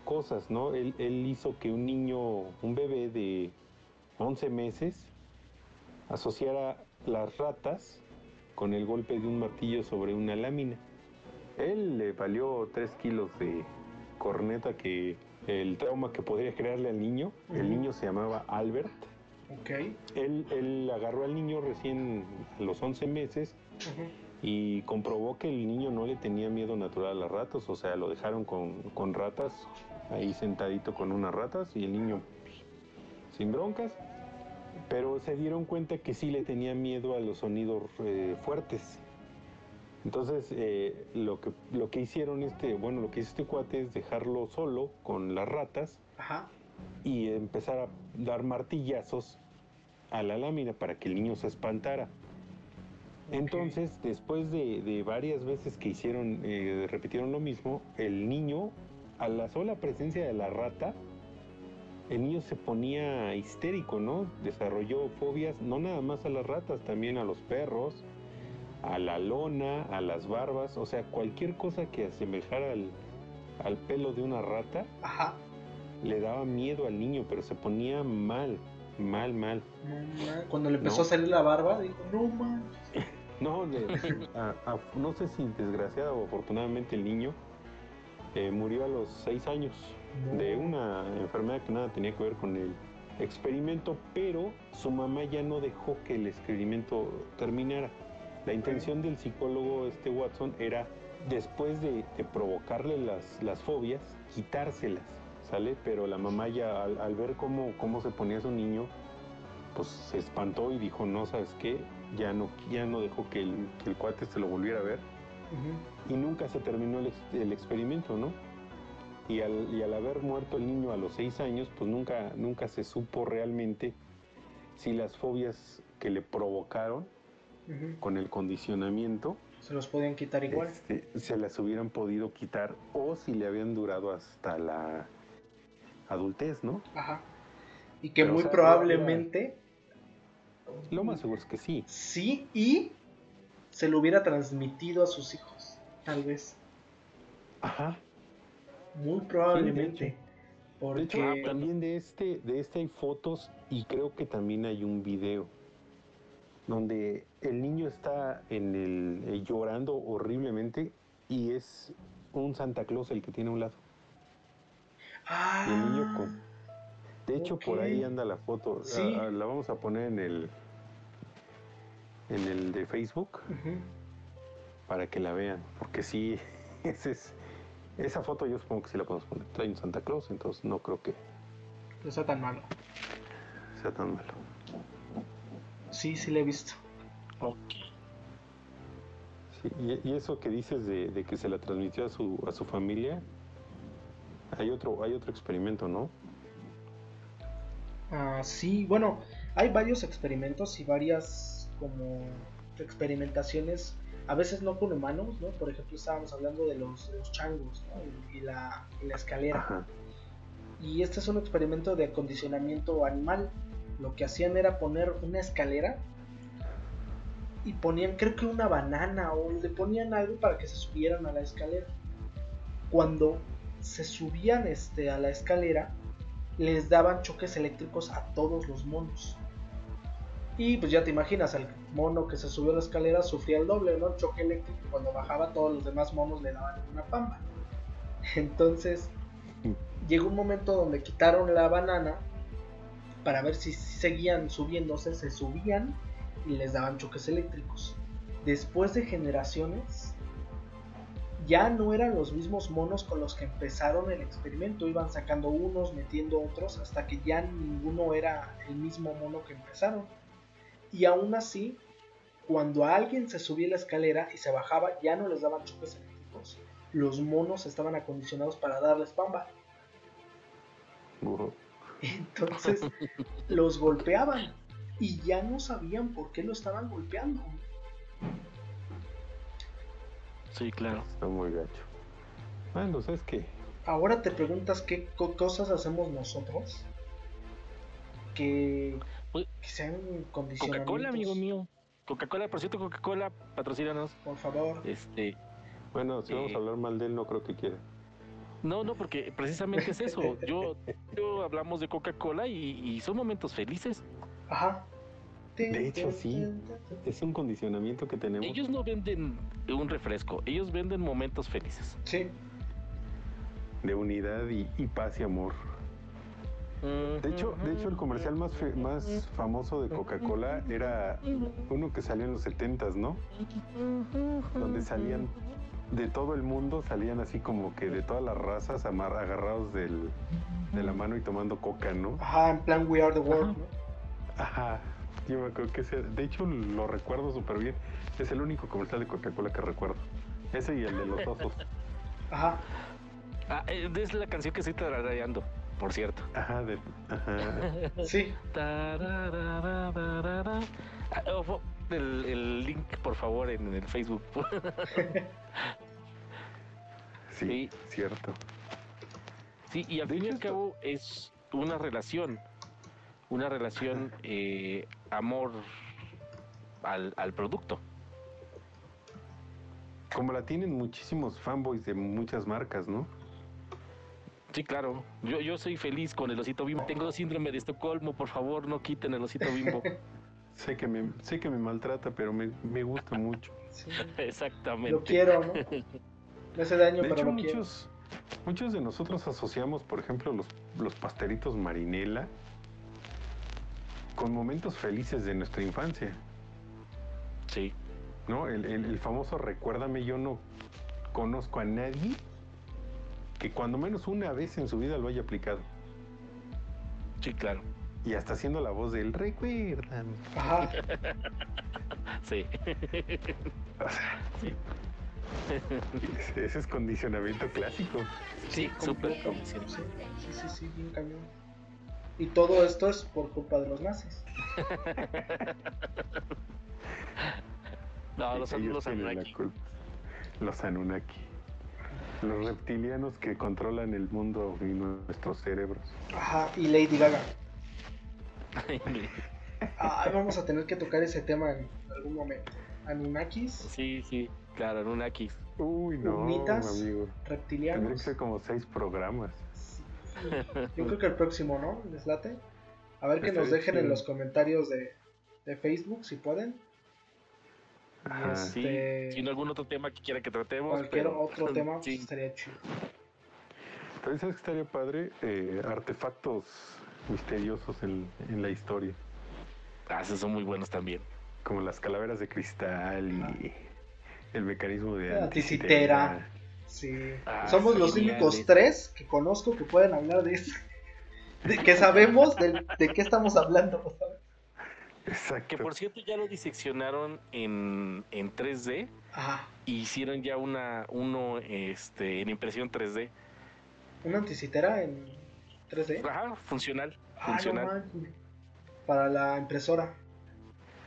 cosas, ¿no? Él, él hizo que un niño, un bebé de 11 meses, asociara las ratas con el golpe de un martillo sobre una lámina. Él le valió 3 kilos de corneta que el trauma que podría crearle al niño. El niño se llamaba Albert. Ok. Él, él agarró al niño recién a los 11 meses. Y comprobó que el niño no le tenía miedo natural a las ratas, o sea, lo dejaron con, con ratas, ahí sentadito con unas ratas y el niño pues, sin broncas, pero se dieron cuenta que sí le tenía miedo a los sonidos eh, fuertes. Entonces, eh, lo, que, lo que hicieron este, bueno, lo que hizo este cuate es dejarlo solo con las ratas Ajá. y empezar a dar martillazos a la lámina para que el niño se espantara. Entonces, después de, de varias veces que hicieron, eh, repitieron lo mismo, el niño, a la sola presencia de la rata, el niño se ponía histérico, ¿no? Desarrolló fobias, no nada más a las ratas, también a los perros, a la lona, a las barbas, o sea, cualquier cosa que asemejara al, al pelo de una rata, Ajá. le daba miedo al niño, pero se ponía mal, mal, mal. Cuando le empezó No. a salir la barba, dijo, no man. No, le- a- a- no sé si desgraciado o afortunadamente el niño eh, murió a los seis años de una enfermedad que nada tenía que ver con el experimento, pero su mamá ya no dejó que el experimento terminara. La intención del psicólogo este Watson era, después de, de provocarle las, las fobias, quitárselas, ¿sale? Pero la mamá ya al, al ver cómo, cómo se ponía su niño, pues se espantó y dijo, no, ¿sabes qué? Ya no, ya no dejó que el, que el cuate se lo volviera a ver y nunca se terminó el, ex- el experimento, ¿no? Y al, y al haber muerto el niño a los seis años, pues nunca, nunca se supo realmente si las fobias que le provocaron con el condicionamiento Se los podían quitar igual. este, se las hubieran podido quitar o si le habían durado hasta la adultez, ¿no? Ajá. Y que Pero, o muy sea, probablemente Lo más seguro es que sí. sí y se lo hubiera transmitido a sus hijos. Tal vez. Ajá. Muy probablemente. De porque hecho, también de este, de este hay fotos y creo que también hay un video donde el niño está en el eh, llorando horriblemente y es un Santa Claus el que tiene a un lado. Ah, el niño con- De hecho, por ahí anda la foto. Sí. Ah, ah, la vamos a poner en el en el de Facebook para que la vean, porque sí, ese es, esa foto yo supongo que sí la podemos poner. Trae un Santa Claus, entonces no creo que no está tan malo. sea tan malo. Sí, sí le he visto. Ok. Sí, y, y eso que dices de, de que se la transmitió a su, a su familia, Hay otro, hay otro experimento, ¿no? Ah, sí, bueno, hay varios experimentos y varias como experimentaciones, a veces no con humanos, ¿no? Por ejemplo, estábamos hablando de los, de los changos ¿no? y, la, y la escalera. Ajá. Y este es un experimento de acondicionamiento animal. Lo que hacían era poner una escalera y ponían, creo que una banana o le ponían algo para que se subieran a la escalera. Cuando se subían este, a la escalera, les daban choques eléctricos a todos los monos. Y pues ya te imaginas, al mono que se subió a la escalera sufría el doble, ¿no? El choque eléctrico. Cuando bajaba, todos los demás monos le daban una pamba. Entonces, llegó un momento donde quitaron la banana para ver si seguían subiéndose, se subían y les daban choques eléctricos. Después de generaciones, ya no eran los mismos monos con los que empezaron el experimento, iban sacando unos, metiendo otros, hasta que ya ninguno era el mismo mono que empezaron. Y aún así, cuando alguien se subía la escalera y se bajaba, ya no les daban choques eléctricos. Los monos estaban acondicionados para darles pamba. Entonces los golpeaban y ya no sabían por qué lo estaban golpeando. Sí, claro. Está muy gacho. Bueno, ¿sabes qué? Ahora te preguntas qué co- cosas hacemos nosotros que, sean condicionamientos. Coca-Cola, amigo mío. Coca-Cola, por cierto, Coca-Cola, patrocínanos. Por favor. Este, Bueno, si vamos Eh. a hablar mal de él, no creo que quiera. no, no, porque precisamente es eso. Yo, yo hablamos de Coca-Cola y, y son momentos felices. Ajá. De hecho, sí. Es un condicionamiento que tenemos. Ellos no venden un refresco, ellos venden momentos felices. Sí. de unidad y, y paz y amor. De hecho, de hecho el comercial más, fe- más famoso de Coca-Cola era uno que salió en los 70s, ¿no? Donde salían de todo el mundo, salían así como que de todas las razas amar- agarrados del, de la mano y tomando coca, ¿no? Ajá, en plan We Are the World. Ajá, yo me acuerdo que ese, de hecho lo recuerdo súper bien. Es el único comercial de Coca-Cola que recuerdo. Ese y el de los osos. Ajá. Ah, eh, es la canción que estoy tarareando, por cierto. Ajá, de, ajá. Sí. Ah, el, el link, por favor, en el Facebook. Sí, Sí. cierto. Sí, y al De fin y al esto- cabo es una relación, una relación eh, amor al, al producto. Como la tienen muchísimos fanboys de muchas marcas, ¿no? Sí, claro. Yo, yo soy feliz con el osito bimbo. Tengo síndrome de Estocolmo, por favor, no quiten el osito bimbo. Sé que me, sé que me maltrata, pero me, me gusta mucho. sí. Exactamente. Lo quiero, ¿no? Me hace daño, De pero hecho, lo quiero. muchos, muchos de nosotros asociamos, por ejemplo, los, los pastelitos marinela con momentos felices de nuestra infancia, Sí. ¿no? El, el- el famoso recuérdame, yo no conozco a nadie que cuando menos una vez en su vida lo haya aplicado. Sí, claro. Y hasta haciendo la voz del recuerdan. Ajá. Sí. O sea, ese- ese es condicionamiento clásico. Sí, súper. Sí, sí, sí, sí, bien cañón. Y todo esto es por culpa de los nazis. No, los, los Anunnaki. Los Anunnaki. Los reptilianos que controlan el mundo y nuestros cerebros. Ajá, y Lady Gaga. Ay, vamos a tener que tocar ese tema en algún momento. Anunnakis, sí, sí, claro, Anunnakis. Uy, no, Humitas. amigo. Tendría que reptilianos. ser como seis programas. Sí. Yo creo que el próximo, ¿no? ¿Les late? A ver que nos dejen en los comentarios de, de Facebook si pueden. Y Ajá. Sí, este, si no algún otro tema que quiera que tratemos. cualquier pero- otro tema Sí. estaría chido. Pero ¿sabes qué estaría padre? Eh, artefactos misteriosos en, en la historia. Ah, esos son muy buenos también. Como las calaveras de cristal y el mecanismo de La anticitera. Sí. Ah, Somos sí, los únicos tres que conozco que pueden hablar de eso. De que sabemos del- de, qué estamos hablando. Que por cierto ya lo diseccionaron en, en 3D Ajá. y hicieron ya una uno este en impresión 3D ¿Una anticitera en 3D? Ajá, funcional. Ah, no funcional. Para la impresora.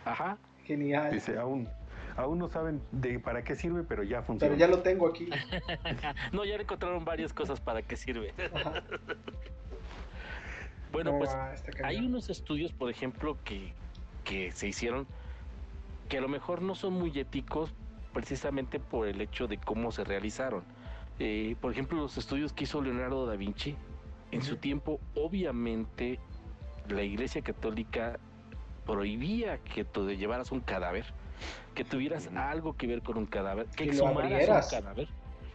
Ajá. Genial. Dice, aún, aún no saben de para qué sirve, pero ya Pero funciona. ya lo tengo aquí. no, ya le encontraron varias cosas para qué sirve. Ajá. bueno, No, pues ah, hay unos estudios, por ejemplo, que, que se hicieron que a lo mejor no son muy éticos precisamente por el hecho de cómo se realizaron. Eh, por ejemplo, los estudios que hizo Leonardo da Vinci, en su tiempo, obviamente, la Iglesia Católica prohibía que te llevaras un cadáver, que tuvieras algo que ver con un cadáver, que exhumaras un cadáver.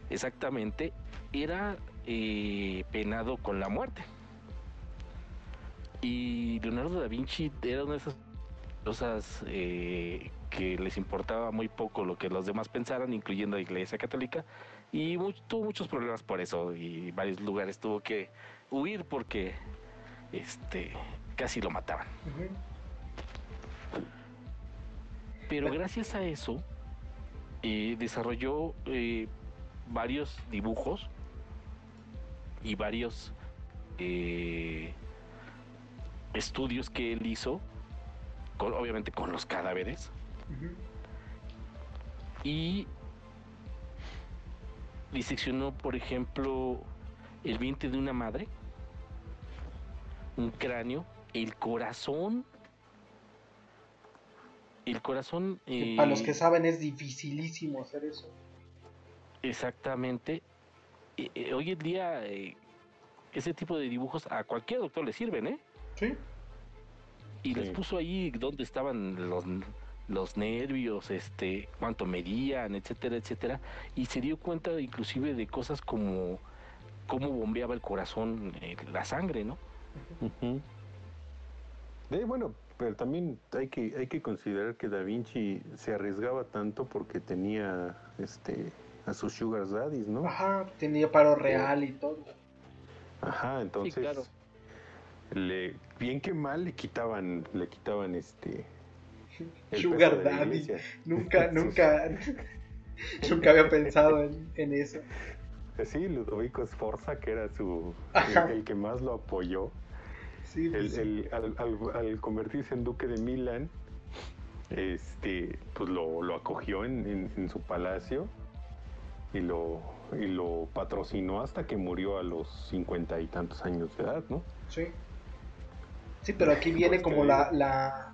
Exactamente, era eh, penado con la muerte. Y Leonardo da Vinci era una de esas cosas eh, que les importaba muy poco lo que los demás pensaran, incluyendo la Iglesia Católica, y tuvo muchos problemas por eso, y varios lugares tuvo que huir porque este casi lo mataban. Pero Pero- gracias a eso eh, desarrolló eh, varios dibujos y varios eh, estudios que él hizo, con- obviamente con los cadáveres, y diseccionó, por ejemplo, el vientre de una madre, un cráneo, el corazón. El corazón. Eh, Para los que saben es dificilísimo hacer eso. Exactamente. Eh, eh, hoy en día, eh, ese tipo de dibujos a cualquier doctor le sirven, ¿eh? Sí. Y les Sí. puso ahí dónde estaban los, los nervios, este, cuánto medían, etcétera, etcétera. Y se dio cuenta inclusive de cosas como cómo bombeaba el corazón, eh, la sangre, ¿no? De, bueno, pero también hay que, hay que considerar que Da Vinci se arriesgaba tanto porque tenía este a sus sugar daddies, ¿no? Ajá, tenía paro real y todo. Ajá, entonces claro. Le, bien que mal le quitaban, le quitaban este Sugar Daddy. Nunca, nunca, nunca había pensado en, en eso. Sí, Ludovico Sforza, que era su el, el que más lo apoyó. Sí, pues el- al, al- al convertirse en duque de Milán, este, pues lo, lo acogió en, en- en su palacio y lo, y lo patrocinó hasta que murió a los cincuenta y tantos años de edad, ¿no? Sí. Sí, pero aquí viene Pues, como la, la,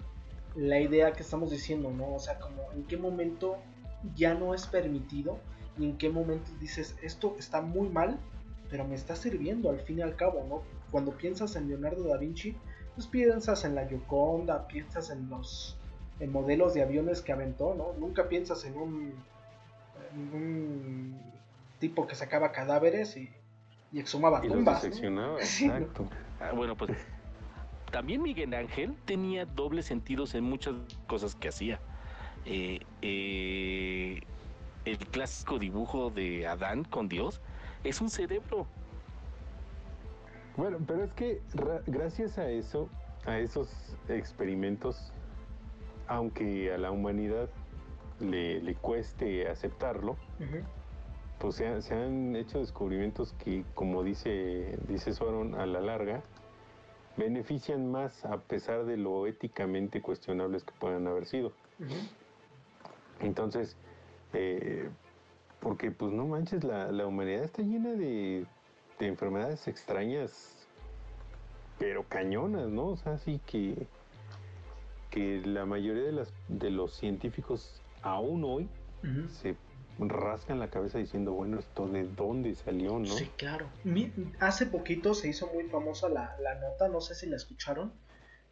la idea que estamos diciendo, ¿no? O sea, como en qué momento ya no es permitido y en qué momento dices, esto está muy mal, pero me está sirviendo al fin y al cabo, ¿no? Cuando piensas en Leonardo da Vinci, pues piensas en la Gioconda, piensas en los en modelos de aviones que aventó, ¿no? Nunca piensas en un, en un tipo que sacaba cadáveres y, y exhumaba Y los tumbas. ¿no? exacto. Ah, bueno, pues también Miguel Ángel tenía dobles sentidos en muchas cosas que hacía. Eh, eh, el clásico dibujo de Adán con Dios es un cerebro. Bueno, pero es que ra- gracias a eso, a esos experimentos, aunque a la humanidad le, le cueste aceptarlo, pues se, han- se han hecho descubrimientos que, como dice, dice Soron, a la larga, benefician más a pesar de lo éticamente cuestionables que puedan haber sido. Entonces, eh, porque pues no manches, la, la humanidad está llena de, de enfermedades extrañas, pero cañonas, ¿no? O sea, así que, que la mayoría de, las, de los científicos aún hoy Ujú. se rascan la cabeza diciendo, bueno, esto de dónde salió, ¿no? Sí, claro. Mi- hace poquito se hizo muy famosa la, la nota, no sé si la escucharon,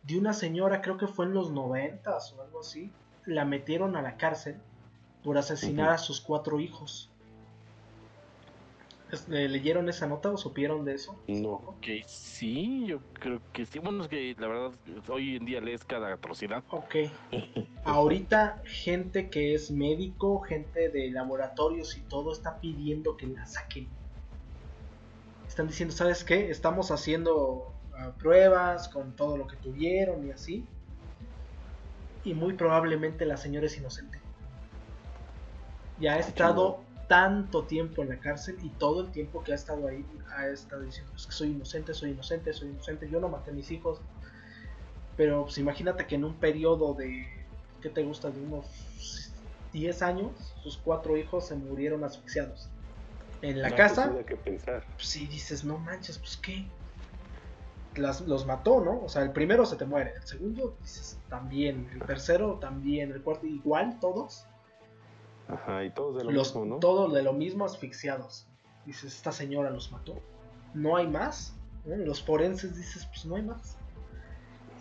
de una señora, creo que fue en los noventas o algo así, la metieron a la cárcel por asesinar a sus cuatro hijos. Eh, ¿Leyeron esa nota o supieron de eso? No. Que sí, yo creo que sí. Bueno, es que la verdad, hoy en día lees cada atrocidad. Ok. Ahorita gente que es médico, gente de laboratorios y todo está pidiendo que la saquen. Están diciendo, ¿sabes qué? Estamos haciendo ah, pruebas con todo lo que tuvieron y así. Y muy probablemente la señora es inocente. Y ha estado tanto tiempo en la cárcel y todo el tiempo que ha estado ahí ha estado diciendo es que soy inocente, soy inocente, soy inocente, yo no maté a mis hijos. Pero pues imagínate que en un periodo de, ¿qué te gusta? De unos 10 años, sus cuatro hijos se murieron asfixiados. En la No, casa, pues, hay que pensar. pues sí dices, no manches, pues qué. Las- los mató, ¿no? O sea, el primero se te muere, el segundo dices también, el tercero también, el cuarto igual, todos. Ajá, y todos de lo los, mismo, ¿no? Todos de lo mismo asfixiados. Dices, esta señora los mató. No hay más. Los forenses dices, pues no hay más.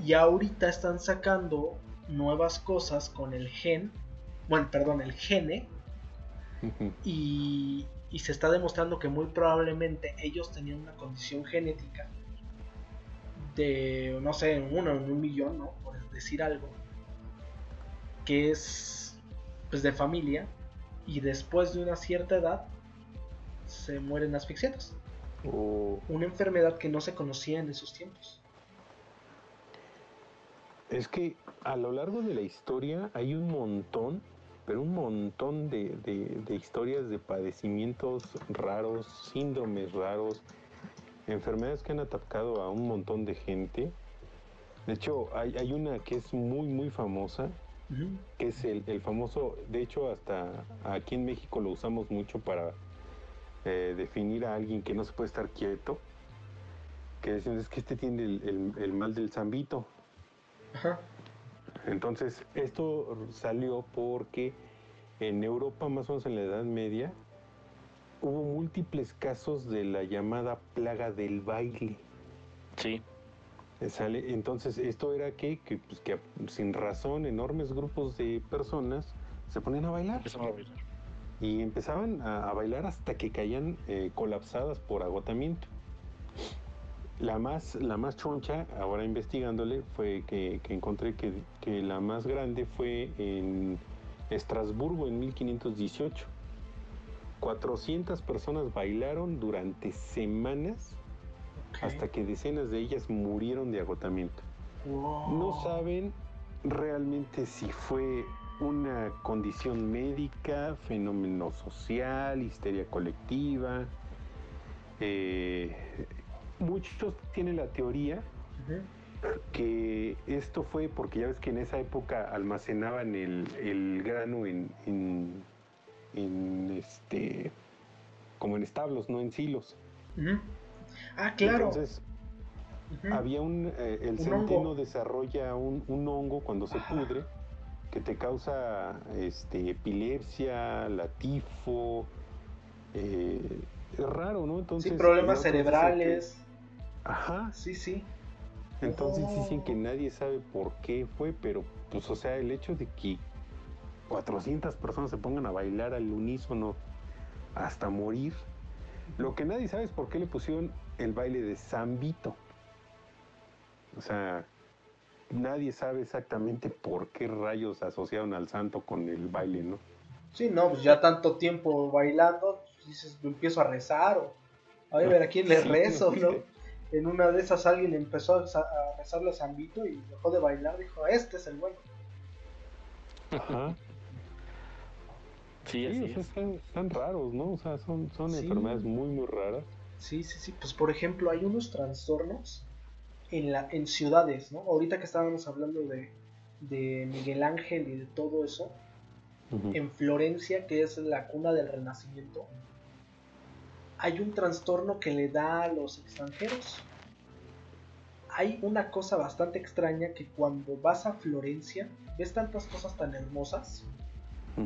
Y ahorita están sacando nuevas cosas con el gen. Bueno, perdón, el gene. Y, y se está demostrando que muy probablemente ellos tenían una condición genética de, no sé, en uno en un millón, ¿no? Por decir algo. Que es, pues, de familia. Y después de una cierta edad, se mueren asfixiados. O- Una enfermedad que no se conocía en esos tiempos. Es que a lo largo de la historia hay un montón, pero un montón de, de- de historias de padecimientos raros, síndromes raros, enfermedades que han atacado a un montón de gente. De hecho, hay, hay una que es muy, muy famosa, Que es el, el famoso, de hecho hasta aquí en México lo usamos mucho para eh, definir a alguien que no se puede estar quieto, que dicen es que este tiene el, el- el mal del zambito. Ajá. Entonces, esto salió porque en Europa, más o menos en la Edad Media, hubo múltiples casos de la llamada plaga del baile. Sí. Sale, entonces, esto era que, que, pues, que sin razón enormes grupos de personas se ponían a bailar a bailar. y empezaban a, a bailar hasta que caían eh, colapsadas por agotamiento. La más, la más choncha, ahora investigándole, fue que, que encontré que, que la más grande fue en Estrasburgo en 1518. 400 personas bailaron durante semanas hasta que decenas de ellas murieron de agotamiento. Wow. No saben realmente si fue una condición médica, fenómeno social, histeria colectiva. Eh, muchos tienen la teoría que esto fue porque ya ves que en esa época almacenaban el, el grano en, en, en, este como en establos, no en silos. Ah, claro. Entonces había un eh, el Un centeno hongo. desarrolla un, un hongo cuando se pudre que te causa este epilepsia, la tifo, eh, es raro, ¿no? Entonces sí, problemas que- cerebrales. ajá, Sí, sí. entonces Oh. dicen que nadie sabe por qué fue, pero pues o sea, el hecho de que 400 personas se pongan a bailar al unísono hasta morir, lo que nadie sabe es por qué le pusieron el baile de Zambito. O sea, nadie sabe exactamente por qué rayos asociaron al santo con el baile, ¿no? Sí, no, pues ya tanto tiempo bailando, pues dices, empiezo a rezar o a ver a quién le Sí, rezo, ¿no? En una de esas alguien empezó a, a rezarle a Zambito y dejó de bailar, dijo, este es el bueno. Ajá. Sí, Sí, así o sea, es. están, están raros, ¿no? O sea, son, son Sí. enfermedades muy, muy raras. Sí, sí, sí. Pues por ejemplo, hay unos trastornos en, la, en ciudades, ¿no? Ahorita que estábamos hablando de, de Miguel Ángel y de todo eso, en Florencia, que es la cuna del Renacimiento, hay un trastorno que le da a los extranjeros. Hay una cosa bastante extraña que cuando vas a Florencia ves tantas cosas tan hermosas.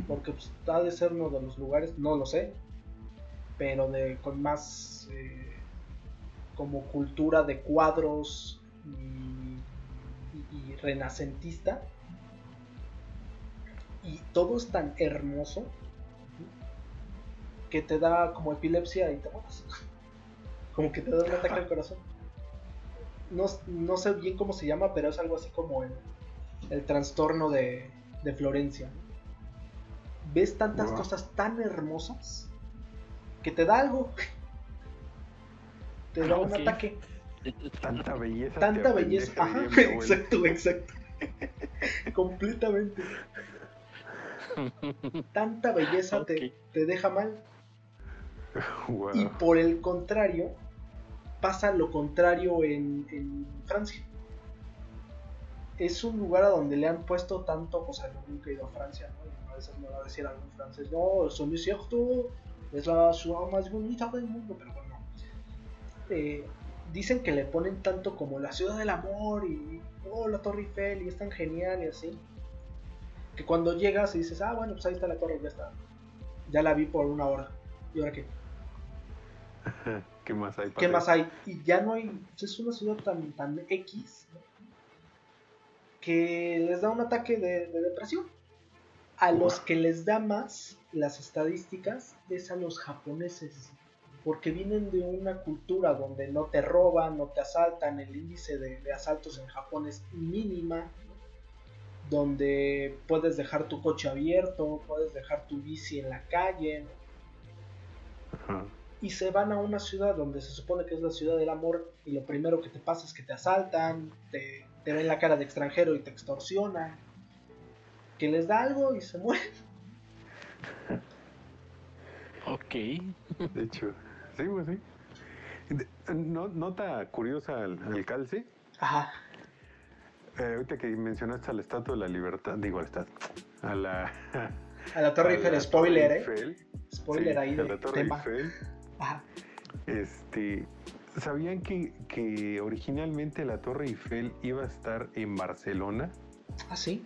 Porque pues, ha de ser uno de los lugares, no lo sé, pero de con más eh, como cultura de cuadros y, y- renacentista. Y todo es tan hermoso que te da como epilepsia y te mueres. Como que te da un ataque al corazón. No, no sé bien cómo se llama pero es algo así como el, el trastorno de, de Florencia ves tantas Wow. cosas tan hermosas que te da algo. Te da Ah, un ataque. Tanta belleza. tanta belleza. ajá exacto exacto. Completamente. Tanta belleza te, te deja mal. Y por el contrario, pasa lo contrario en, en, Francia. Es un lugar a donde le han puesto tanto, o sea, nunca he ido a Francia, ¿no? A veces me va a decir algún francés, no, eso no es cierto, es la ciudad más bonita del mundo, pero bueno. Eh, dicen que le ponen tanto como la ciudad del amor y oh, la Torre Eiffel y es tan genial y así. Que cuando llegas y dices, ah, bueno, pues ahí está la torre, ya está. Ya la vi por una hora. ¿Y ahora qué? ¿Qué más hay? ¿Qué más hay? Y ya no hay. Es una ciudad tan, tan X que les da un ataque de, depresión. A los que les da más las estadísticas es a los japoneses. Porque vienen de una cultura donde no te roban, no te asaltan, el índice de, de asaltos en Japón es mínima donde puedes dejar tu coche abierto, puedes dejar tu bici en la calle. Y se van a una ciudad donde se supone que es la ciudad del amor y lo primero que te pasa es que te asaltan, te, ven la cara de extranjero y te extorsionan, que les da algo y se mueren. Ok. De hecho, sí, pues sí. nota curiosa el calce. Ajá eh, ahorita que mencionaste al Estatua de la Libertad, digo al Estatua, a la... A la Torre Eiffel, spoiler, ¿eh? Spoiler ahí a la Torre Eiffel. Ajá. Este, ¿Sabían que, que originalmente la Torre Eiffel iba a estar en Barcelona? Ah, sí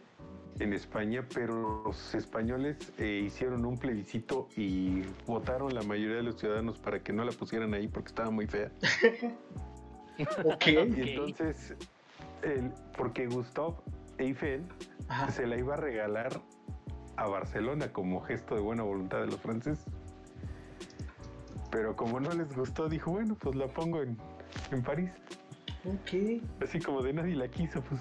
en España, pero los españoles eh, hicieron un plebiscito y votaron la mayoría de los ciudadanos para que no la pusieran ahí porque estaba muy fea. ok. Y entonces el, porque Gustave Eiffel se la iba a regalar a Barcelona como gesto de buena voluntad de los franceses. Pero como no les gustó, dijo, bueno, pues la pongo en, en París. Ok. Así como de nadie la quiso, pues.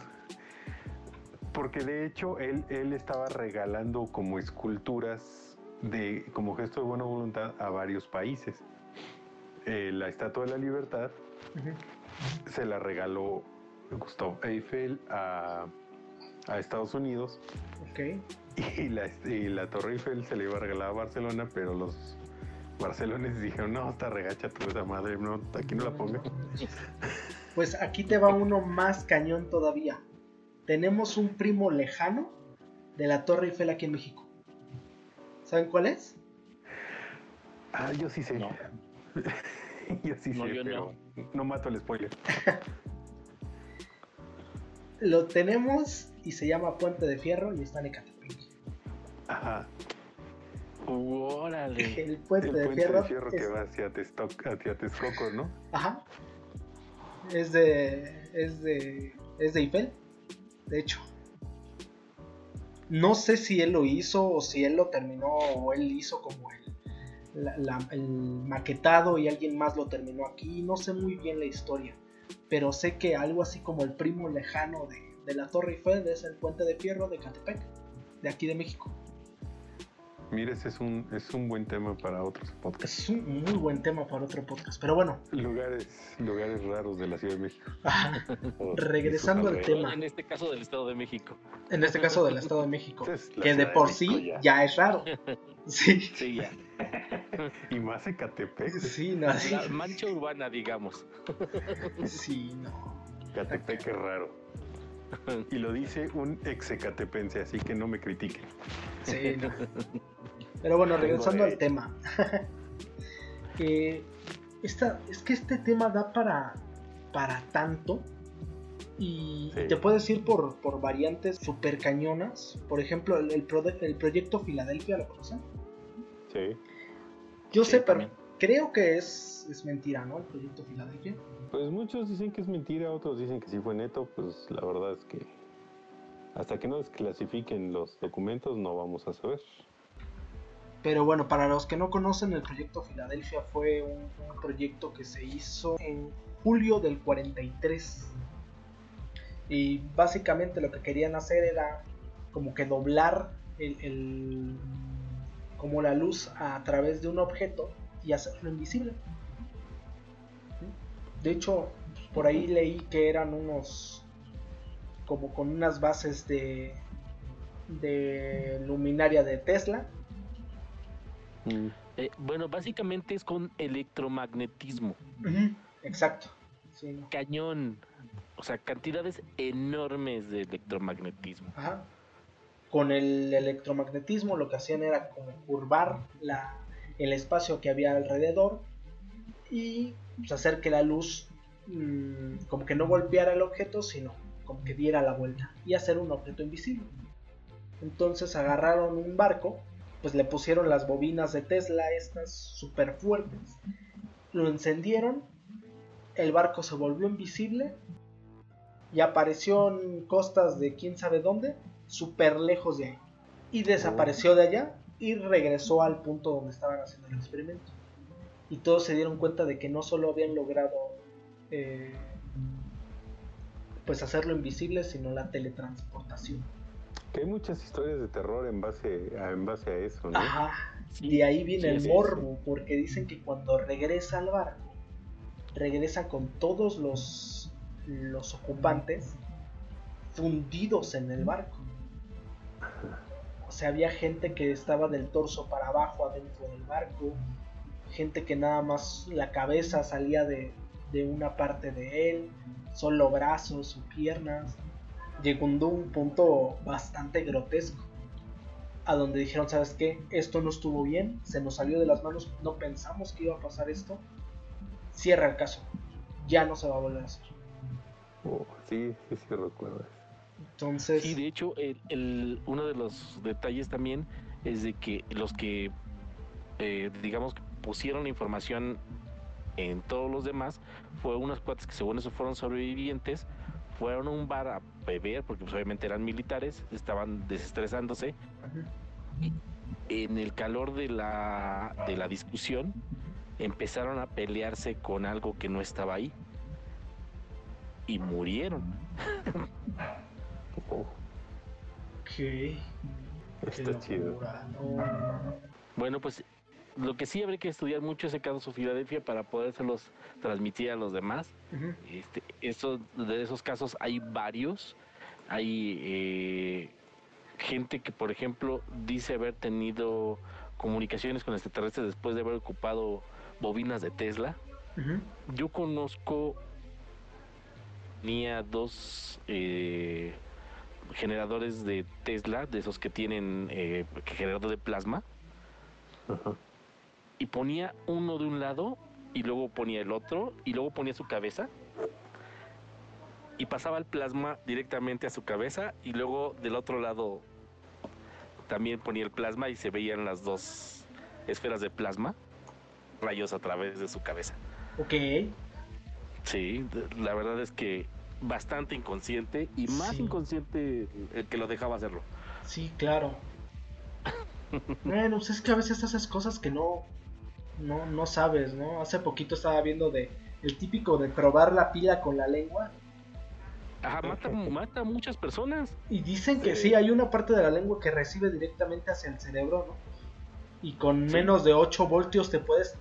Porque de hecho él, él estaba regalando como esculturas de, como gesto de buena voluntad a varios países. Eh, la Estatua de la Libertad se la regaló Gustavo Eiffel a, Estados Unidos. Y la, la Torre Eiffel se le iba a regalar a Barcelona, pero los barcelones dijeron, no, está regacha toda esa madre, no, aquí no la ponga. Pues aquí te va uno más cañón todavía. Tenemos un primo lejano de la Torre Eiffel aquí en México. ¿Saben cuál es? Ah, yo sí sé. No. yo sí sé, pero no. no mato el spoiler. lo tenemos y se llama Puente de Fierro y está en Ecatepec. Ajá. Órale. El Puente, de, Fierro. De fierro que va hacia, hacia Texcoco, ¿no? Ajá. Es de. Es de. Es de Eiffel. De hecho. No sé si él lo hizo o si él lo terminó o él hizo como el, maquetado y alguien más lo terminó aquí. No sé muy bien la historia pero sé que algo así como el primo lejano de, la Torre Eiffel es el Puente de Fierro de Catepec, de aquí de México. Mira, ese es un, es un buen tema para otros podcasts. Es un muy buen tema para otro podcast, pero bueno. Lugares, lugares raros de la Ciudad de México. regresando al tema. En este caso del Estado de México. En este caso del Estado de México. que de por sí ya. es raro. Sí. Sí, ya. y más en Catepec. Sí, no. La mancha urbana, digamos. sí, no. Catepec es raro. Y lo dice un ex ecatepense, así que no me critiquen. Sí, no. Pero bueno, regresando al tema. eh, esta, es que este tema da para, para tanto. Y te puedes ir por, por variantes super cañonas. Por ejemplo, el, el, proyecto Filadelfia, ¿lo conocen? Sí. Yo sé, pero creo que es, es mentira, ¿no? El proyecto Filadelfia. Pues muchos dicen que es mentira, otros dicen que sí fue neto. Pues la verdad es que hasta que no desclasifiquen los documentos no vamos a saber. Pero bueno, para los que no conocen, el proyecto Filadelfia fue un, proyecto que se hizo en julio del 43. Y básicamente lo que querían hacer era como que doblar el, como la luz a través de un objeto y hacerlo invisible. De hecho, por ahí leí que eran unos como con unas bases de de luminaria de Tesla Eh, bueno, básicamente es con electromagnetismo. Exacto. Cañón. O sea, cantidades enormes de electromagnetismo. Ajá. Con el electromagnetismo lo que hacían era como curvar la, el espacio que había alrededor y pues, hacer que la luz mm, como que no golpeara el objeto, sino como que diera la vuelta y hacer un objeto invisible. Entonces agarraron un barco, pues le pusieron las bobinas de Tesla, estas súper fuertes, lo encendieron, el barco se volvió invisible y apareció en costas de quién sabe dónde, súper lejos de ahí. Y desapareció de allá y regresó al punto donde estaban haciendo el experimento. Y todos se dieron cuenta de que no solo habían logrado eh, pues hacerlo invisible, sino la teletransportación. Que hay muchas historias de terror en base a, en base a eso, ¿no? Ajá. Y ahí viene el morbo, porque dicen que cuando regresa al barco, regresa con todos los, los ocupantes fundidos en el barco. O sea, había gente que estaba del torso para abajo adentro del barco, gente que nada más la cabeza salía de, de una parte de él, solo brazos o piernas. Llegó a un punto bastante grotesco. A donde dijeron, ¿sabes qué? Esto no estuvo bien, se nos salió de las manos, no pensamos que iba a pasar esto. Cierra el caso. Ya no se va a volver a hacer. Oh, sí, sí, sí recuerdo. Entonces. Y de hecho, el, uno de los detalles también es de que los que, eh, digamos, pusieron la información en todos los demás fue unos cuates que según eso fueron sobrevivientes, fueron a un bar a beber, porque pues, obviamente eran militares, estaban desestresándose. en el calor de la, de la discusión, empezaron a pelearse con algo que no estaba ahí. Y murieron. ¿Qué? Está chido. Bueno, pues lo que sí habría que estudiar mucho ese caso de Filadelfia para podérselos transmitir a los demás. este, de esos casos hay varios. Hay eh, gente que, por ejemplo, dice haber tenido comunicaciones con extraterrestres después de haber ocupado bobinas de Tesla. Yo conozco, tenía dos eh, generadores de Tesla, de esos que tienen eh, generador de plasma y ponía uno de un lado y luego ponía el otro y luego ponía su cabeza y pasaba el plasma directamente a su cabeza y luego del otro lado también ponía el plasma y se veían las dos esferas de plasma rayos a través de su cabeza. Ok. Sí, la verdad es que bastante inconsciente y más inconsciente el que lo dejaba hacerlo. Sí, claro. bueno, pues es que a veces haces cosas que no, no, no sabes, ¿no? Hace poquito estaba viendo de el típico de probar la pila con la lengua. Ajá, mata, mata a muchas personas. Y dicen que sí. hay una parte de la lengua que recibe directamente hacia el cerebro, ¿no? Y con menos de 8 voltios te puedes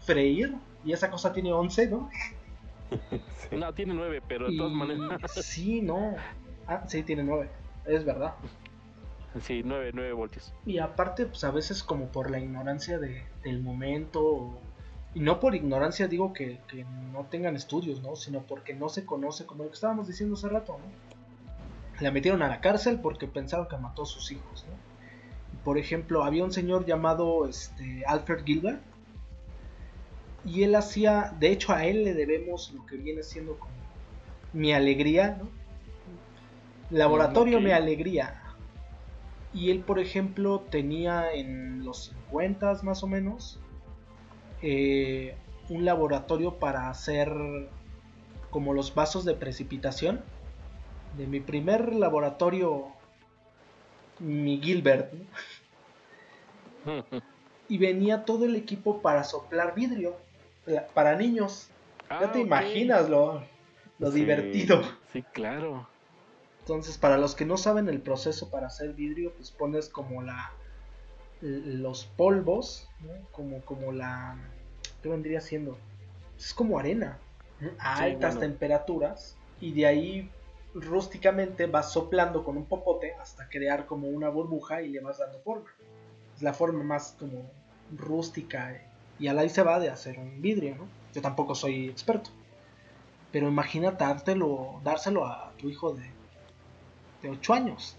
freír. Y esa cosa tiene 11, ¿no? No, tiene 9, pero de todas maneras. Sí, no. Ah, sí, tiene 9. Es verdad. Sí, 9, 9 voltios. Y aparte, pues a veces como por la ignorancia de, del momento, y no por ignorancia digo que, que, no tengan estudios, ¿no? Sino porque no se conoce, como lo que estábamos diciendo hace rato, ¿no? La metieron a la cárcel porque pensaron que mató a sus hijos, ¿no? Por ejemplo, había un señor llamado este, Alfred Gilbert, y él hacía, de hecho a él le debemos lo que viene siendo como mi alegría, ¿no? Laboratorio Mi Alegría, y él, por ejemplo, tenía en los 50 más o menos eh, un laboratorio para hacer como los vasos de precipitación. De mi primer laboratorio, mi Gilbert. y venía todo el equipo para soplar vidrio para niños. ya ah, te imaginas lo, lo divertido. Sí, claro. Entonces, para los que no saben el proceso para hacer vidrio, pues pones como la los polvos, como como la ¿qué vendría siendo? Es como arena a altas temperaturas y de ahí rústicamente vas soplando con un popote hasta crear como una burbuja y le vas dando forma. Es la forma más como rústica y a la se va de hacer un vidrio, ¿no? Yo tampoco soy experto. Pero imagínate dártelo, dárselo a tu hijo de, de 8 años.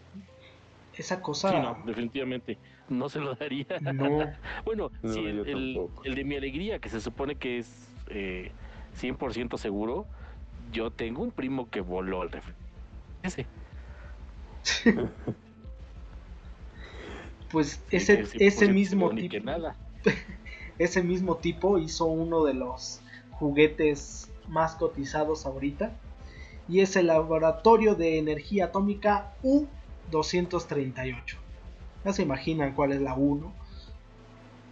Esa cosa. Sí, no, definitivamente. No se lo daría. No. bueno, sí, el, el, de mi alegría, que se supone que es eh, 100% seguro, yo tengo un primo que voló al refri. Ese. pues ese, ese mismo tipo. Nada. ese mismo tipo hizo uno de los juguetes más cotizados ahorita. Y es el laboratorio de energía atómica U238. Ya se imaginan cuál es la 1.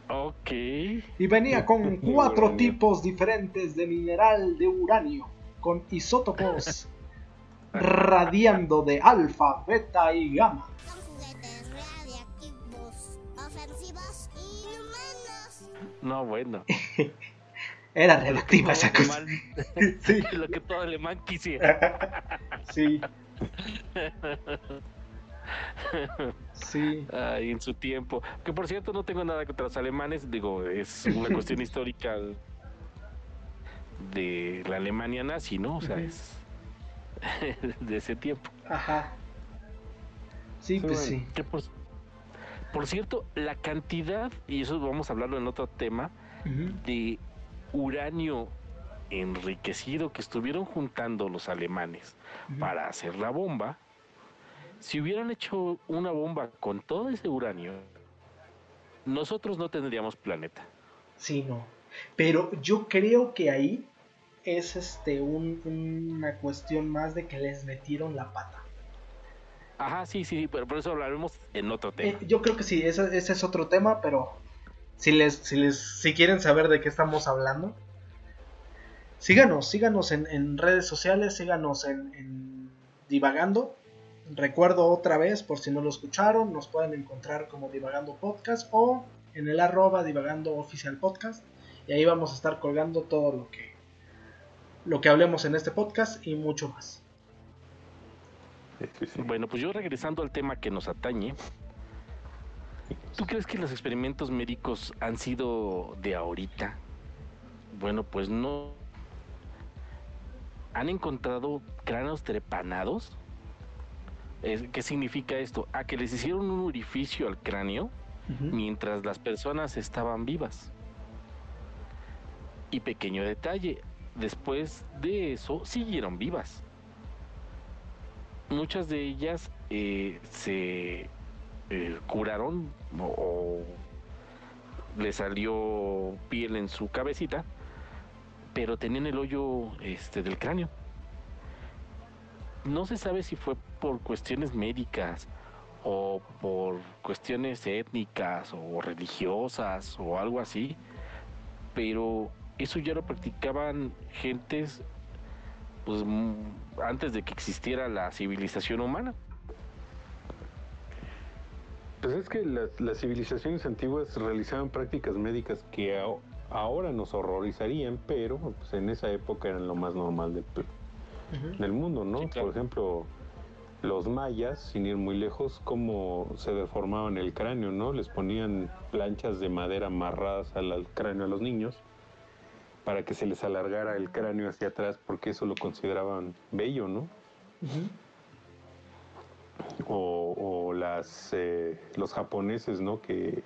Ok. Y venía con cuatro tipos diferentes de mineral de uranio, con isótopos radiando de alfa, beta y gamma. No, bueno. Era relativa esa cosa. sí. Lo que todo alemán quisiera. sí. Sí. en su tiempo. Que por cierto, no tengo nada contra los alemanes. Digo, es una cuestión histórica de la Alemania nazi, ¿no? O sea, es de ese tiempo. Ajá. Sí, pues sí. por, cierto, la cantidad, y eso vamos a hablarlo en otro tema, de uranio enriquecido que estuvieron juntando los alemanes para hacer la bomba, si hubieran hecho una bomba con todo ese uranio, nosotros no tendríamos planeta. Sí, no. Pero yo creo que ahí es este una cuestión más de que les metieron la pata. Ajá, sí, sí, pero por eso hablaremos en otro tema. Eh, yo creo que sí, ese, es otro tema, pero si les, si les, si quieren saber de qué estamos hablando, síganos, síganos en, redes sociales, síganos en, en divagando Recuerdo otra vez, por si no lo escucharon, nos pueden encontrar como Divagando Podcast o en el arroba Divagando. Y ahí vamos a estar colgando todo lo que, lo que hablemos en este podcast y mucho más. Bueno, pues yo regresando al tema que nos atañe, ¿tú crees que los experimentos médicos han sido de ahorita? Bueno, pues no. Han encontrado cráneos trepanados ¿Qué significa esto? A que les hicieron un orificio al cráneo mientras las personas estaban vivas. Y pequeño detalle, después de eso siguieron vivas. Muchas de ellas eh, se eh, curaron o, le salió piel en su cabecita, pero tenían el hoyo este, del cráneo no se sabe si fue por cuestiones médicas o por cuestiones étnicas o religiosas o algo así, pero eso ya lo practicaban gentes pues antes de que existiera la civilización humana. Pues es que las, civilizaciones antiguas realizaban prácticas médicas que ahora nos horrorizarían, pero pues, en esa época eran lo más normal del, del mundo, ¿no? Por ejemplo, los mayas, sin ir muy lejos, cómo se deformaban el cráneo, ¿no? Les ponían planchas de madera amarradas al cráneo a los niños para que se les alargara el cráneo hacia atrás porque eso lo consideraban bello, ¿no? O, las eh, los japoneses, ¿no? Que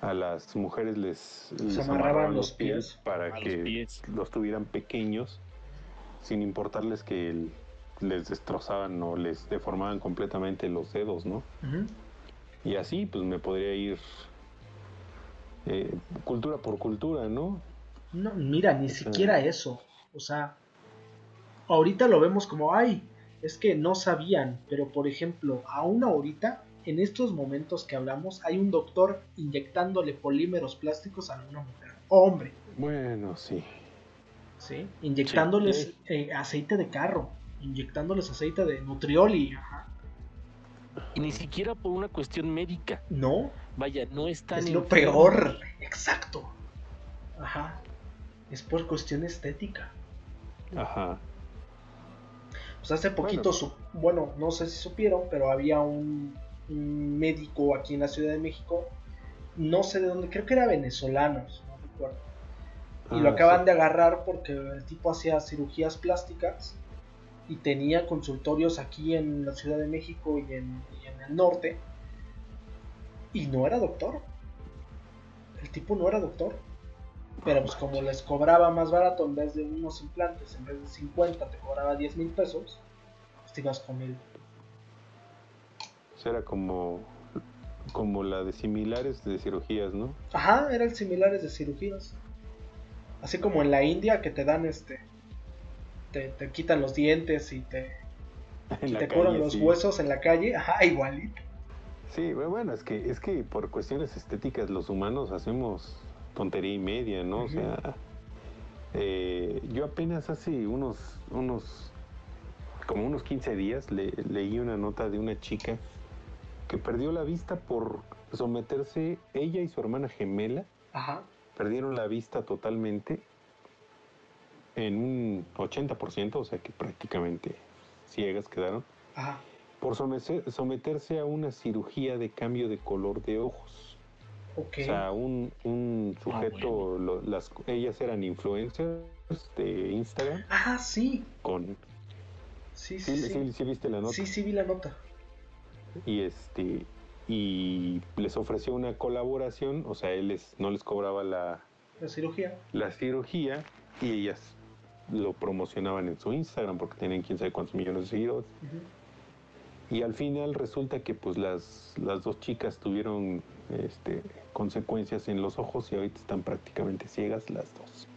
a las mujeres les, amarraban los pies, para que los tuvieran pequeños sin importarles que les destrozaban o les deformaban completamente los dedos, ¿no? Y así, pues me podría ir eh, cultura por cultura, ¿no? No, mira, ni siquiera eso. O sea, ahorita lo vemos como, ay, es que no sabían, pero por ejemplo, aún ahorita, en estos momentos que hablamos, hay un doctor inyectándole polímeros plásticos a una mujer, hombre. Bueno, sí. ¿sí? Inyectándoles eh, aceite de carro, inyectándoles aceite de nutrioli. Y ni siquiera por una cuestión médica. No. Vaya, no es tan. Es lo peor. Exacto. Ajá. Es por cuestión estética. Ajá. Pues hace poquito, bueno. no sé si supieron, pero había un, un médico aquí en la Ciudad de México no sé de dónde, creo que era venezolanos, no recuerdo. Y Ah, lo acaban sí. de agarrar porque el tipo hacía cirugías plásticas y tenía consultorios aquí en la Ciudad de México y en, y en el norte. Y no era doctor. El tipo no era doctor. Pero pues como les cobraba más barato en vez de unos implantes, en vez de 50 te cobraba 10 mil pesos, pues te ibas con él. Pues era como, como la de similares de cirugías, ¿no? Ajá, eran similares de cirugías. Así como en la India que te dan este. Te, te quitan los dientes y te, y te curan calle, los sí. huesos en la calle. Ajá, igualito. Sí, bu- bueno, es que, es que por cuestiones estéticas los humanos hacemos tontería y media, ¿no? O sea, eh, yo apenas hace unos, unos, como unos 15 días le- leí una nota de una chica que perdió la vista por someterse, ella y su hermana gemela Ajá. perdieron la vista totalmente en un 80%, o sea que prácticamente ciegas quedaron, Ajá. por someterse, someterse a una cirugía de cambio de color de ojos. O sea, un, un sujeto, bueno. lo- las, ellas eran influencers de Instagram Ah, sí. con... Sí, Sí, sí, sí, sí. sí viste la nota. Sí, sí vi la nota. Y este y les ofreció una colaboración, o sea, él les, no les cobraba la, La cirugía. la cirugía y ellas lo promocionaban en su Instagram porque tenían quién sabe cuántos millones de seguidores. Y al final resulta que pues las, las dos chicas tuvieron este, consecuencias en los ojos y ahorita están prácticamente ciegas las dos.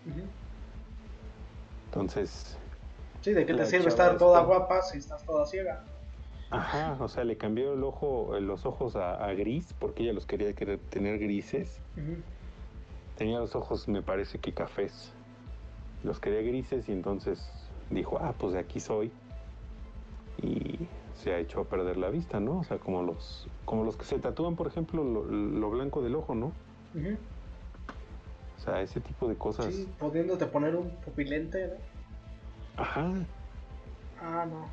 Entonces, Sí, ¿de qué te sirve estar toda guapa si estás toda ciega? ajá, o sea, le cambió el ojo, los ojos a, a gris porque ella los quería querer tener grises. Tenía los ojos, me parece que cafés. Los quería grises y entonces dijo, ah, pues de aquí soy. Y se ha hecho a perder la vista, ¿no? O sea, como los, como los que se tatúan, por ejemplo, lo, lo blanco del ojo, ¿no? Ujú. O sea, ese tipo de cosas. Sí, pudiéndote poner un pupilente, ¿no? Ajá. Ah, no.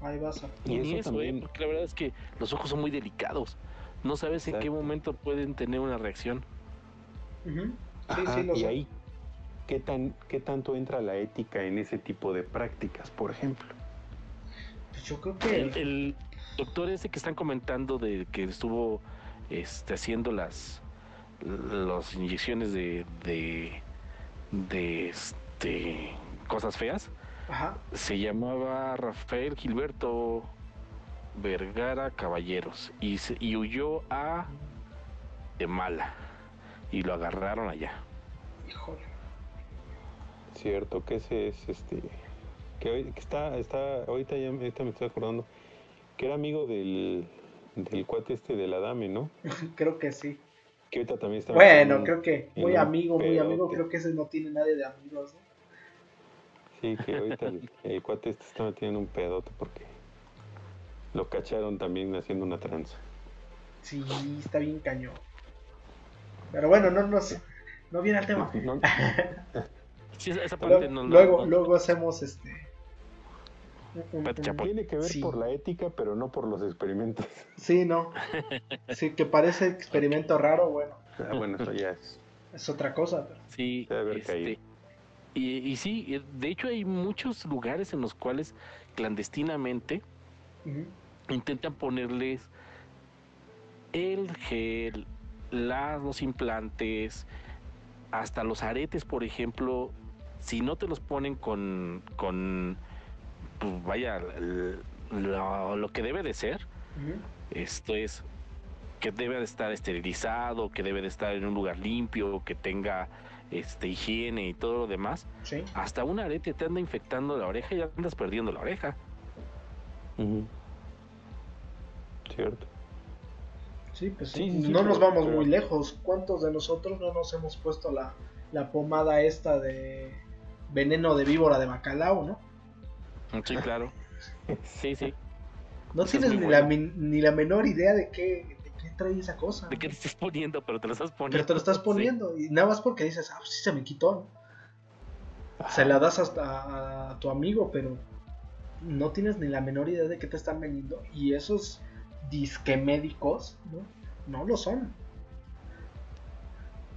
Ahí vas a... Y Y ni eso ¿eh? también. porque la verdad es que los ojos son muy delicados. No sabes en qué momento pueden tener una reacción. Ujú. Sí, Ajá, sí, lo y sé. ahí, ¿qué, tan, ¿qué tanto entra la ética en ese tipo de prácticas, por ejemplo? Pues yo creo que... El, el doctor ese que están comentando de que estuvo este, haciendo las las inyecciones de de, de este cosas feas Ajá. se llamaba Rafael Gilberto Vergara Caballeros y, se- y huyó a Mala y lo agarraron allá. Híjole. Cierto, que ese es este. Que, hoy- que está, está, ahorita ya ahorita me estoy acordando, que era amigo del, del cuate este de la dame, ¿no? creo que sí. Que ahorita también está. Bueno, en- creo que muy amigo, muy amigo, creo que ese no tiene nadie de amigos, ¿no? Sí, que ahorita el, el cuate este está metiendo en un pedote porque lo cacharon también haciendo una tranza. Sí, está bien cañón. Pero bueno, no nos... No viene al tema. No, Sí, esa- Luego, parte no, no- luego, no- luego hacemos este... tiene que ver Sí. por la ética, pero no por los experimentos. Sí, no. Sí, que parece experimento raro, bueno, Ah, bueno, eso ya es. es otra cosa. pero- Sí, haber este, caído. y, y sí, de hecho hay muchos lugares en los cuales clandestinamente intentan ponerles el gel, las, los implantes, hasta los aretes, por ejemplo, si no te los ponen con, con pues vaya, lo, lo que debe de ser, esto es que debe de estar esterilizado, que debe de estar en un lugar limpio, que tenga este higiene y todo lo demás. Sí. Hasta un arete te anda infectando la oreja y ya andas perdiendo la oreja. Cierto. Sí, pues Sí, sí. sí, sí, no nos pero- vamos pero- muy lejos. ¿Cuántos de nosotros no nos hemos puesto la, la pomada esta de veneno de víbora de bacalao, no? Sí, claro. Sí, sí. No Eso tienes ni, la, bueno. ni la menor idea de qué, de qué trae esa cosa. ¿De qué te estás poniendo? Pero te lo estás poniendo. Pero te lo estás Sí. poniendo y nada más porque dices, ah, pues sí se me quitó. Se la das hasta a, a tu amigo, pero no tienes ni la menor idea de qué te están vendiendo. Y esos disque médicos, ¿no? No lo son.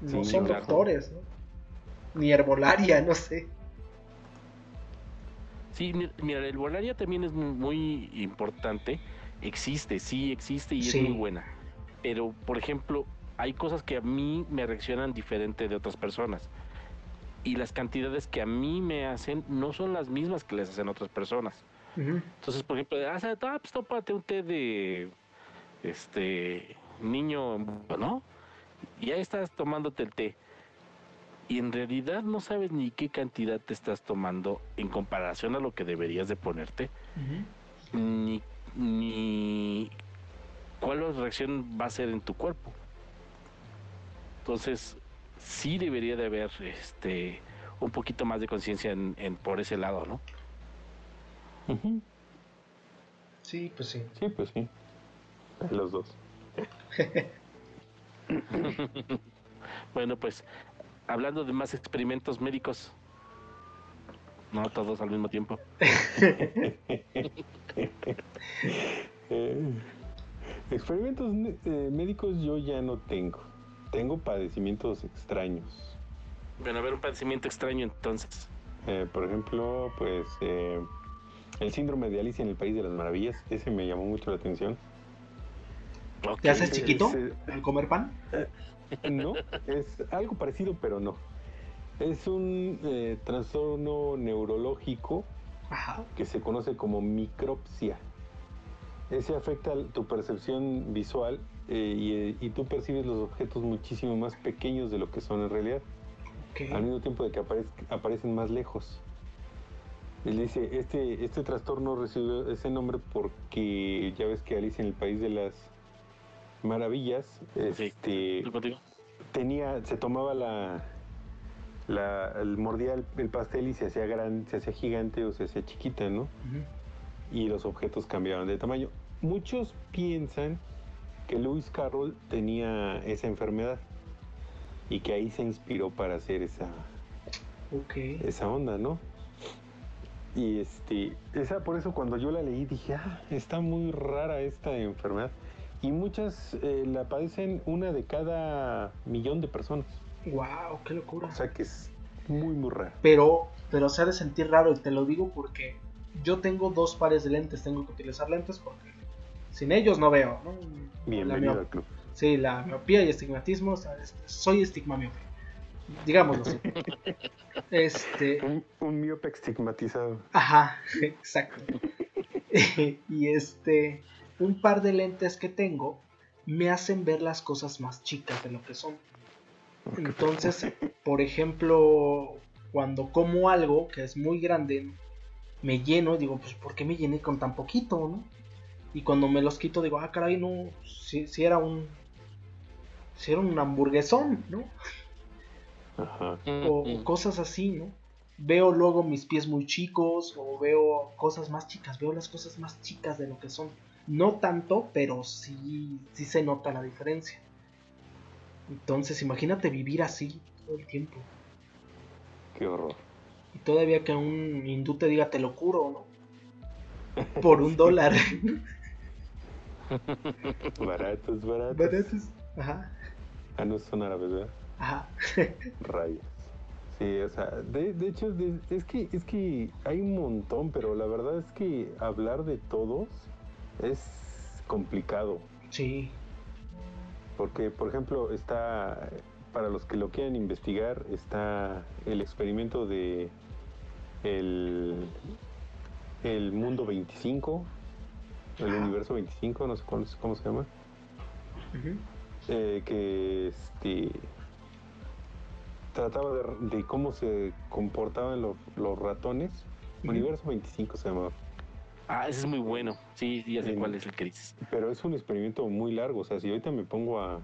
No Sí, son claro. doctores, ¿no? Ni herbolaria, no sé. Sí, mi- mira, la herbolaria también es mu- muy importante. Existe, sí existe y Sí. es muy buena. Pero, por ejemplo, hay cosas que a mí me reaccionan diferente de otras personas. Y las cantidades que a mí me hacen no son las mismas que les hacen otras personas. Entonces, por ejemplo, ah, ah, pues tópate un té de este niño, ¿no? Y ya estás tomándote el té. Y en realidad no sabes ni qué cantidad te estás tomando en comparación a lo que deberías de ponerte, ni, ni cuál reacción va a ser en tu cuerpo. Entonces, sí debería de haber este un poquito más de conciencia en, en- por ese lado, ¿no? Ujú. Sí, pues sí. Sí, pues sí. Los dos. Bueno, pues hablando de más experimentos médicos, no todos al mismo tiempo. Eh, experimentos eh, médicos yo ya no tengo. Tengo padecimientos extraños. Bueno, a ver un padecimiento extraño entonces. Eh, por ejemplo, pues eh, el síndrome de Alicia en el País de las Maravillas. Ese me llamó mucho la atención. ¿Te haces chiquito al comer pan? No, es algo parecido, pero no. Es un eh, trastorno neurológico Ajá. que se conoce como micropsia. Ese afecta tu percepción visual eh, y, y tú percibes los objetos muchísimo más pequeños de lo que son en realidad, al mismo tiempo de que aparecen más lejos. Él dice, este, este trastorno recibió ese nombre porque ya ves que Alicia en el País de las Maravillas este, tenía, se tomaba la, la el, mordía el, el pastel y se hacía gran, se hacía gigante o se hacía chiquita, ¿no? Y los objetos cambiaban de tamaño. Muchos piensan que Lewis Carroll tenía esa enfermedad y que ahí se inspiró para hacer esa, Ok. esa onda, ¿no? Y este, esa por eso cuando yo la leí dije, ah, está muy rara esta enfermedad. Y muchas eh, la padecen una de cada millón de personas. Wow, qué locura. O sea que es muy, muy raro. Pero, pero se ha de sentir raro y te lo digo porque yo tengo dos pares de lentes. Tengo que utilizar lentes porque sin ellos no veo. ¿no? Bienvenido al club. Sí, la miopía y estigmatismo. o sea, soy estigmamiope. Digámoslo así. Este. Un, un miope estigmatizado. Ajá, exacto. y este, un par de lentes que tengo me hacen ver las cosas más chicas de lo que son. Entonces, por ejemplo, cuando como algo que es muy grande, me lleno y digo, pues ¿por qué me llené con tan poquito, no? Y cuando me los quito digo, ah, caray, no, si, si era un... Si era un hamburguesón, ¿no? Ajá. o cosas así, ¿no? Veo luego mis pies muy chicos o veo cosas más chicas, veo las cosas más chicas de lo que son. No tanto, pero sí, sí se nota la diferencia. Entonces, imagínate vivir así todo el tiempo. Qué horror. Y todavía que un hindú te diga te lo curo, ¿no? Por un dólar. Baratos, baratos. Baratos. Ajá, Ah, no son árabes, ¿verdad? ajá. Rayas. Sí, o sea, de, de hecho, de- es, que, es que hay un montón, pero la verdad es que hablar de todos es complicado. Sí. Porque, por ejemplo, está, para los que lo quieran investigar, está el experimento de el, el mundo 25, el universo 25, no sé cómo, cómo se llama, eh, que este, trataba de, de cómo se comportaban los, los ratones. Universo 25 se llamaba. Ah, ese es muy bueno. Sí, sí, ya sé cuál es el que dices. Pero es un experimento muy largo. O sea, si ahorita me pongo a,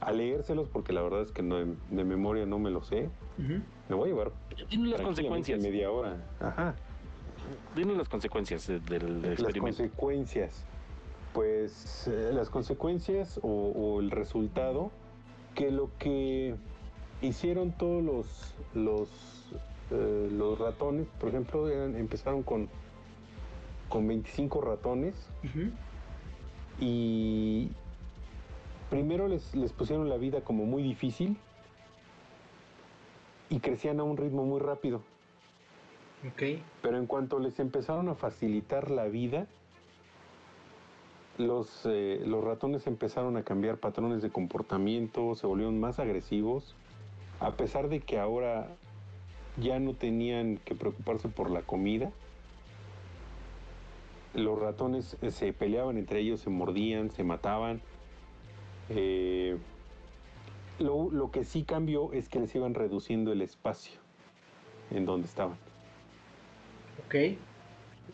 a leérselos, porque la verdad es que no, de memoria no me lo sé, me voy a llevar Dinos las consecuencias. media hora. Ajá. Dinos las consecuencias eh, del, del Las experimento. consecuencias. Pues eh, las consecuencias o, o el resultado, que lo que hicieron todos los, los, eh, los ratones, por ejemplo, eran- empezaron con, con 25 ratones y primero les, les pusieron la vida como muy difícil y crecían a un ritmo muy rápido. Ok. Pero en cuanto les empezaron a facilitar la vida, los, eh, los ratones empezaron a cambiar patrones de comportamiento, se volvieron más agresivos, a pesar de que ahora ya no tenían que preocuparse por la comida. Los ratones eh, se peleaban entre ellos, se mordían, se mataban. Eh, lo, lo que sí cambió es que les iban reduciendo el espacio en donde estaban. Ok.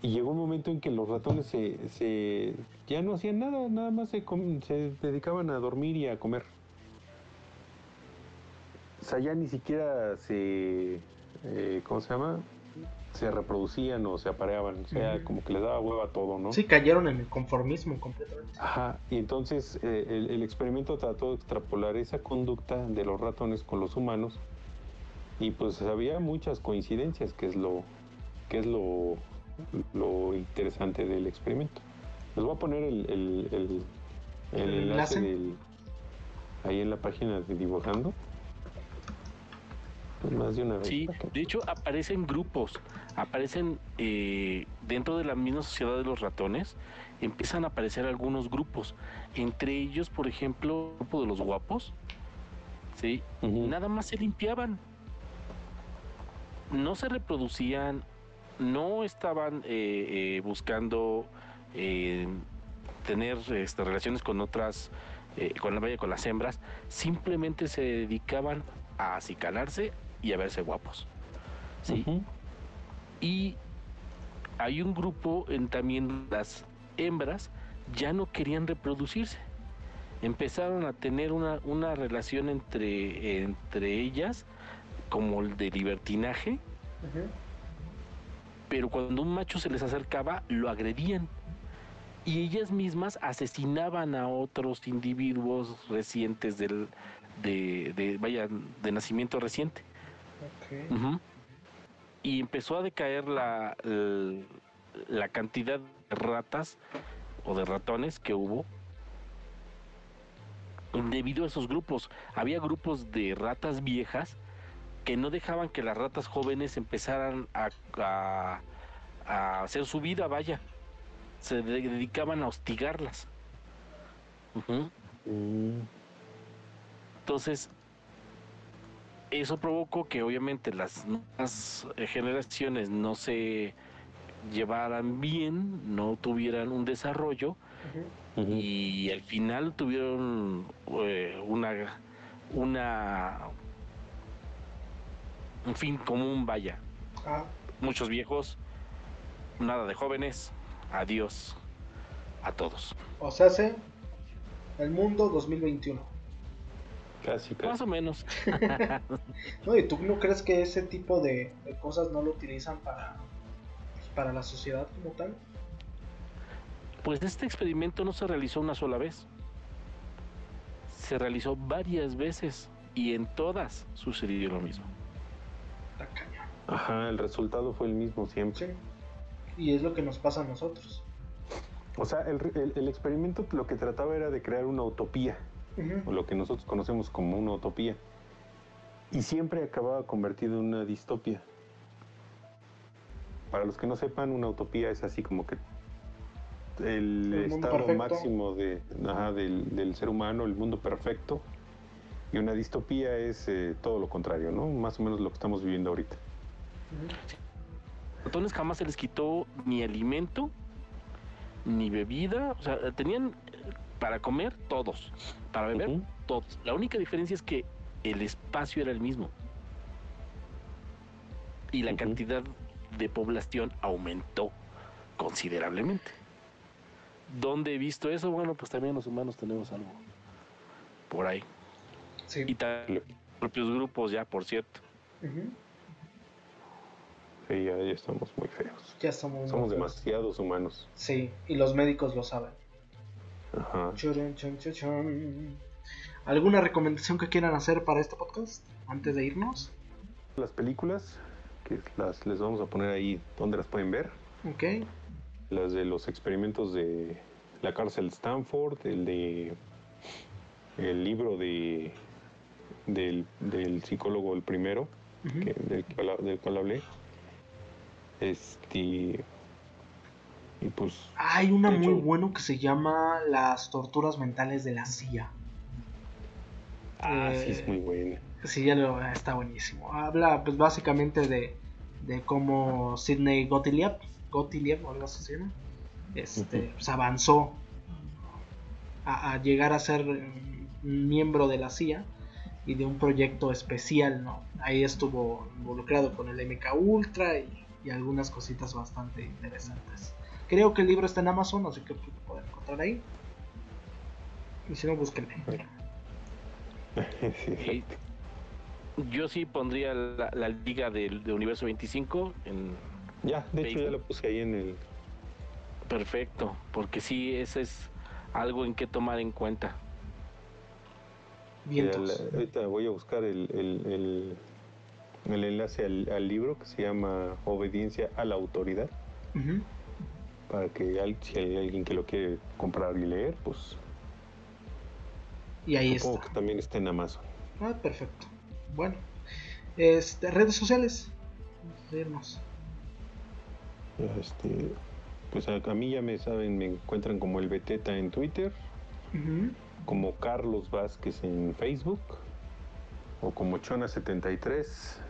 Y llegó un momento en que los ratones se, se- ya no hacían nada, nada más se, se dedicaban a dormir y a comer. O sea, ya ni siquiera se, eh, ¿cómo se llama? Se reproducían o se apareaban. O sea, como que les daba hueva todo, ¿no? Sí, cayeron en el conformismo completamente. Ajá, y entonces eh, el, el experimento trató de extrapolar esa conducta de los ratones con los humanos y pues había muchas coincidencias, que es lo, que es lo, lo interesante del experimento. Les voy a poner el, el, el- el ¿El enlace enlace? del- ahí en la página de Dibujando. Más de una vez. Sí, de hecho aparecen grupos, aparecen eh, dentro de la misma sociedad de los ratones, empiezan a aparecer algunos grupos, entre ellos, por ejemplo, el grupo de los guapos, ¿sí? Nada más se limpiaban, no se reproducían, no estaban eh, eh, buscando eh, tener este, relaciones con otras, eh, con la vaya con las hembras, simplemente se dedicaban a acicalarse y a verse guapos. ¿sí? Y hay un grupo en también las hembras ya no querían reproducirse. Empezaron a tener una, una relación entre, entre ellas, como el de libertinaje, pero cuando un macho se les acercaba, lo agredían. Y ellas mismas asesinaban a otros individuos recientes del, de, de- vaya, de nacimiento reciente. Y empezó a decaer la, la cantidad de ratas o de ratones que hubo debido a esos grupos. Había grupos de ratas viejas que no dejaban que las ratas jóvenes empezaran a, a- a hacer su vida, vaya. Se de- dedicaban a hostigarlas. Mm. Entonces, eso provocó que obviamente las nuevas eh, generaciones no se llevaran bien, no tuvieran un desarrollo y al final tuvieron eh, una una un fin común, vaya. Ah, Muchos viejos, nada de jóvenes, adiós a todos. o sea, hace el mundo 2021. Casi, Más casi. o menos. No, ¿y tú no crees que ese tipo de, de cosas no lo utilizan para, pues, para la sociedad como tal? Pues este experimento no se realizó una sola vez. Se realizó varias veces y en todas sucedió lo mismo. Está cañón. Ajá, el resultado fue el mismo siempre. Sí. Y es lo que nos pasa a nosotros. O sea, el, el- el experimento lo que trataba era de crear una utopía, o Ujú. lo que nosotros conocemos como una utopía. Y siempre acababa convertido en una distopia. Para los que no sepan, una utopía es así como que el, El estado perfecto. máximo de, ajá, del, del ser humano, el mundo perfecto. Y una distopía es eh, todo lo contrario, ¿no? Más o menos lo que estamos viviendo ahorita. Ratones jamás se les quitó ni alimento, ni bebida. O sea, tenían para comer todos, para beber todos. La única diferencia es que el espacio era el mismo. Y la cantidad de población aumentó considerablemente. ¿Dónde he visto eso? Bueno, pues también los humanos tenemos algo por ahí. Sí. Y también propios grupos ya, por cierto. Ujú. Sí, ya, ya estamos muy feos. Ya somos, Somos muy feos. demasiados humanos. Sí, y los médicos lo saben. Ajá. ¿Alguna recomendación que quieran hacer para este podcast antes de irnos? Las películas, que las les vamos a poner ahí donde las pueden ver. Ok. Las de los experimentos de la cárcel Stanford, el de el libro de del, del psicólogo el primero, del, del cual hablé. Este. Y pues. Hay una muy bueno que se llama Las torturas mentales de la CIA. Ah, sí, es muy buena. Sí, ya lo, está buenísimo. Habla, pues, básicamente de, de cómo Sidney Gottlieb, Gottlieb o algo así se llama, este, pues, avanzó a, llegar a ser miembro de la CIA y de un proyecto especial, ¿no? Ahí estuvo involucrado con el MK Ultra y, algunas cositas bastante interesantes. Creo que el libro está en Amazon, así que lo pueden encontrar ahí. Y si no, búsquenme. yo sí pondría la, liga del de Universo 25 en... Ya, de hecho ya lo puse ahí en el... Perfecto, porque sí, ese es algo en que tomar en cuenta. Bien, ahorita voy a buscar el, el, el, enlace al, libro que se llama Obediencia a la Autoridad. Para que si hay alguien que lo quiere comprar y leer, pues. Y ahí está. que también está en Amazon. Ah, perfecto. Bueno, este, redes sociales. Vamos Este, pues a, mí ya me saben, me encuentran como el Beteta en Twitter, como Carlos Vázquez en Facebook, o como Chona73,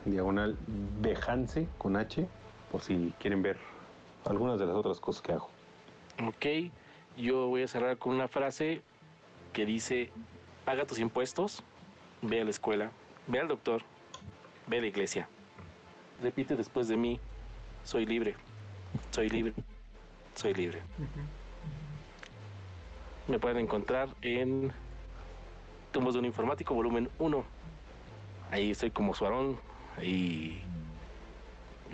diagonal Bejance con H, por si quieren ver algunas de las otras cosas que hago. Ok, yo voy a cerrar con una frase que dice, paga tus impuestos, ve a la escuela, ve al doctor, ve a la iglesia. Repite después de mí, soy libre, soy libre soy libre. Me pueden encontrar en Tumbos de un Informático, volumen 1. Ahí estoy como Suarón y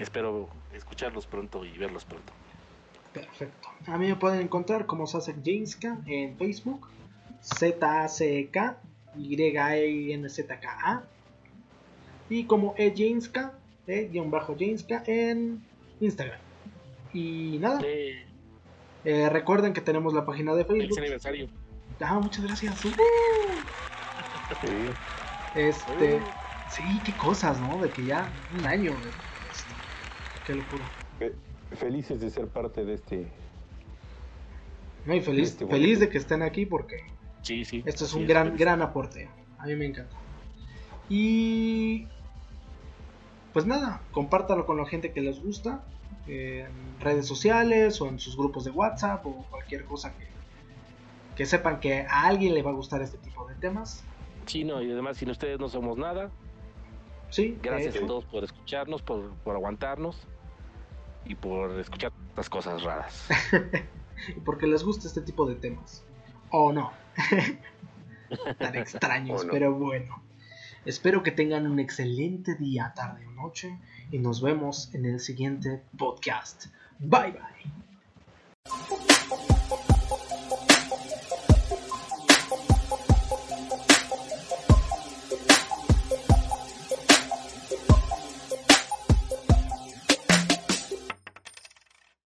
espero escucharlos pronto y verlos pronto. Perfecto. A mí me pueden encontrar como Sasek Jameska en Facebook, Z-A-C-K, Y-N-Z-K-A, y como E Jameska, E-Jameska en Instagram. Y nada. Eh, recuerden que tenemos la página de Facebook. aniversario. Ah, muchas gracias. Uh. Este. Sí, qué cosas, ¿no? De que ya un año. Felices de ser parte de este. No, y feliz, este feliz de que estén aquí porque. Sí, sí. Esto es un gran, gran aporte. A mí me encanta. Y. Pues nada, compártalo con la gente que les gusta en redes sociales o en sus grupos de WhatsApp o cualquier cosa que, que sepan que a alguien le va a gustar este tipo de temas. Sí, no, y además sin ustedes no somos nada. Sí. Gracias a todos por escucharnos, por, por aguantarnos y por escuchar estas cosas raras. y porque les gusta este tipo de temas. O oh, no. Tan extraños, pero bueno. Espero que tengan un excelente día, tarde o noche y nos vemos en el siguiente podcast. Bye bye.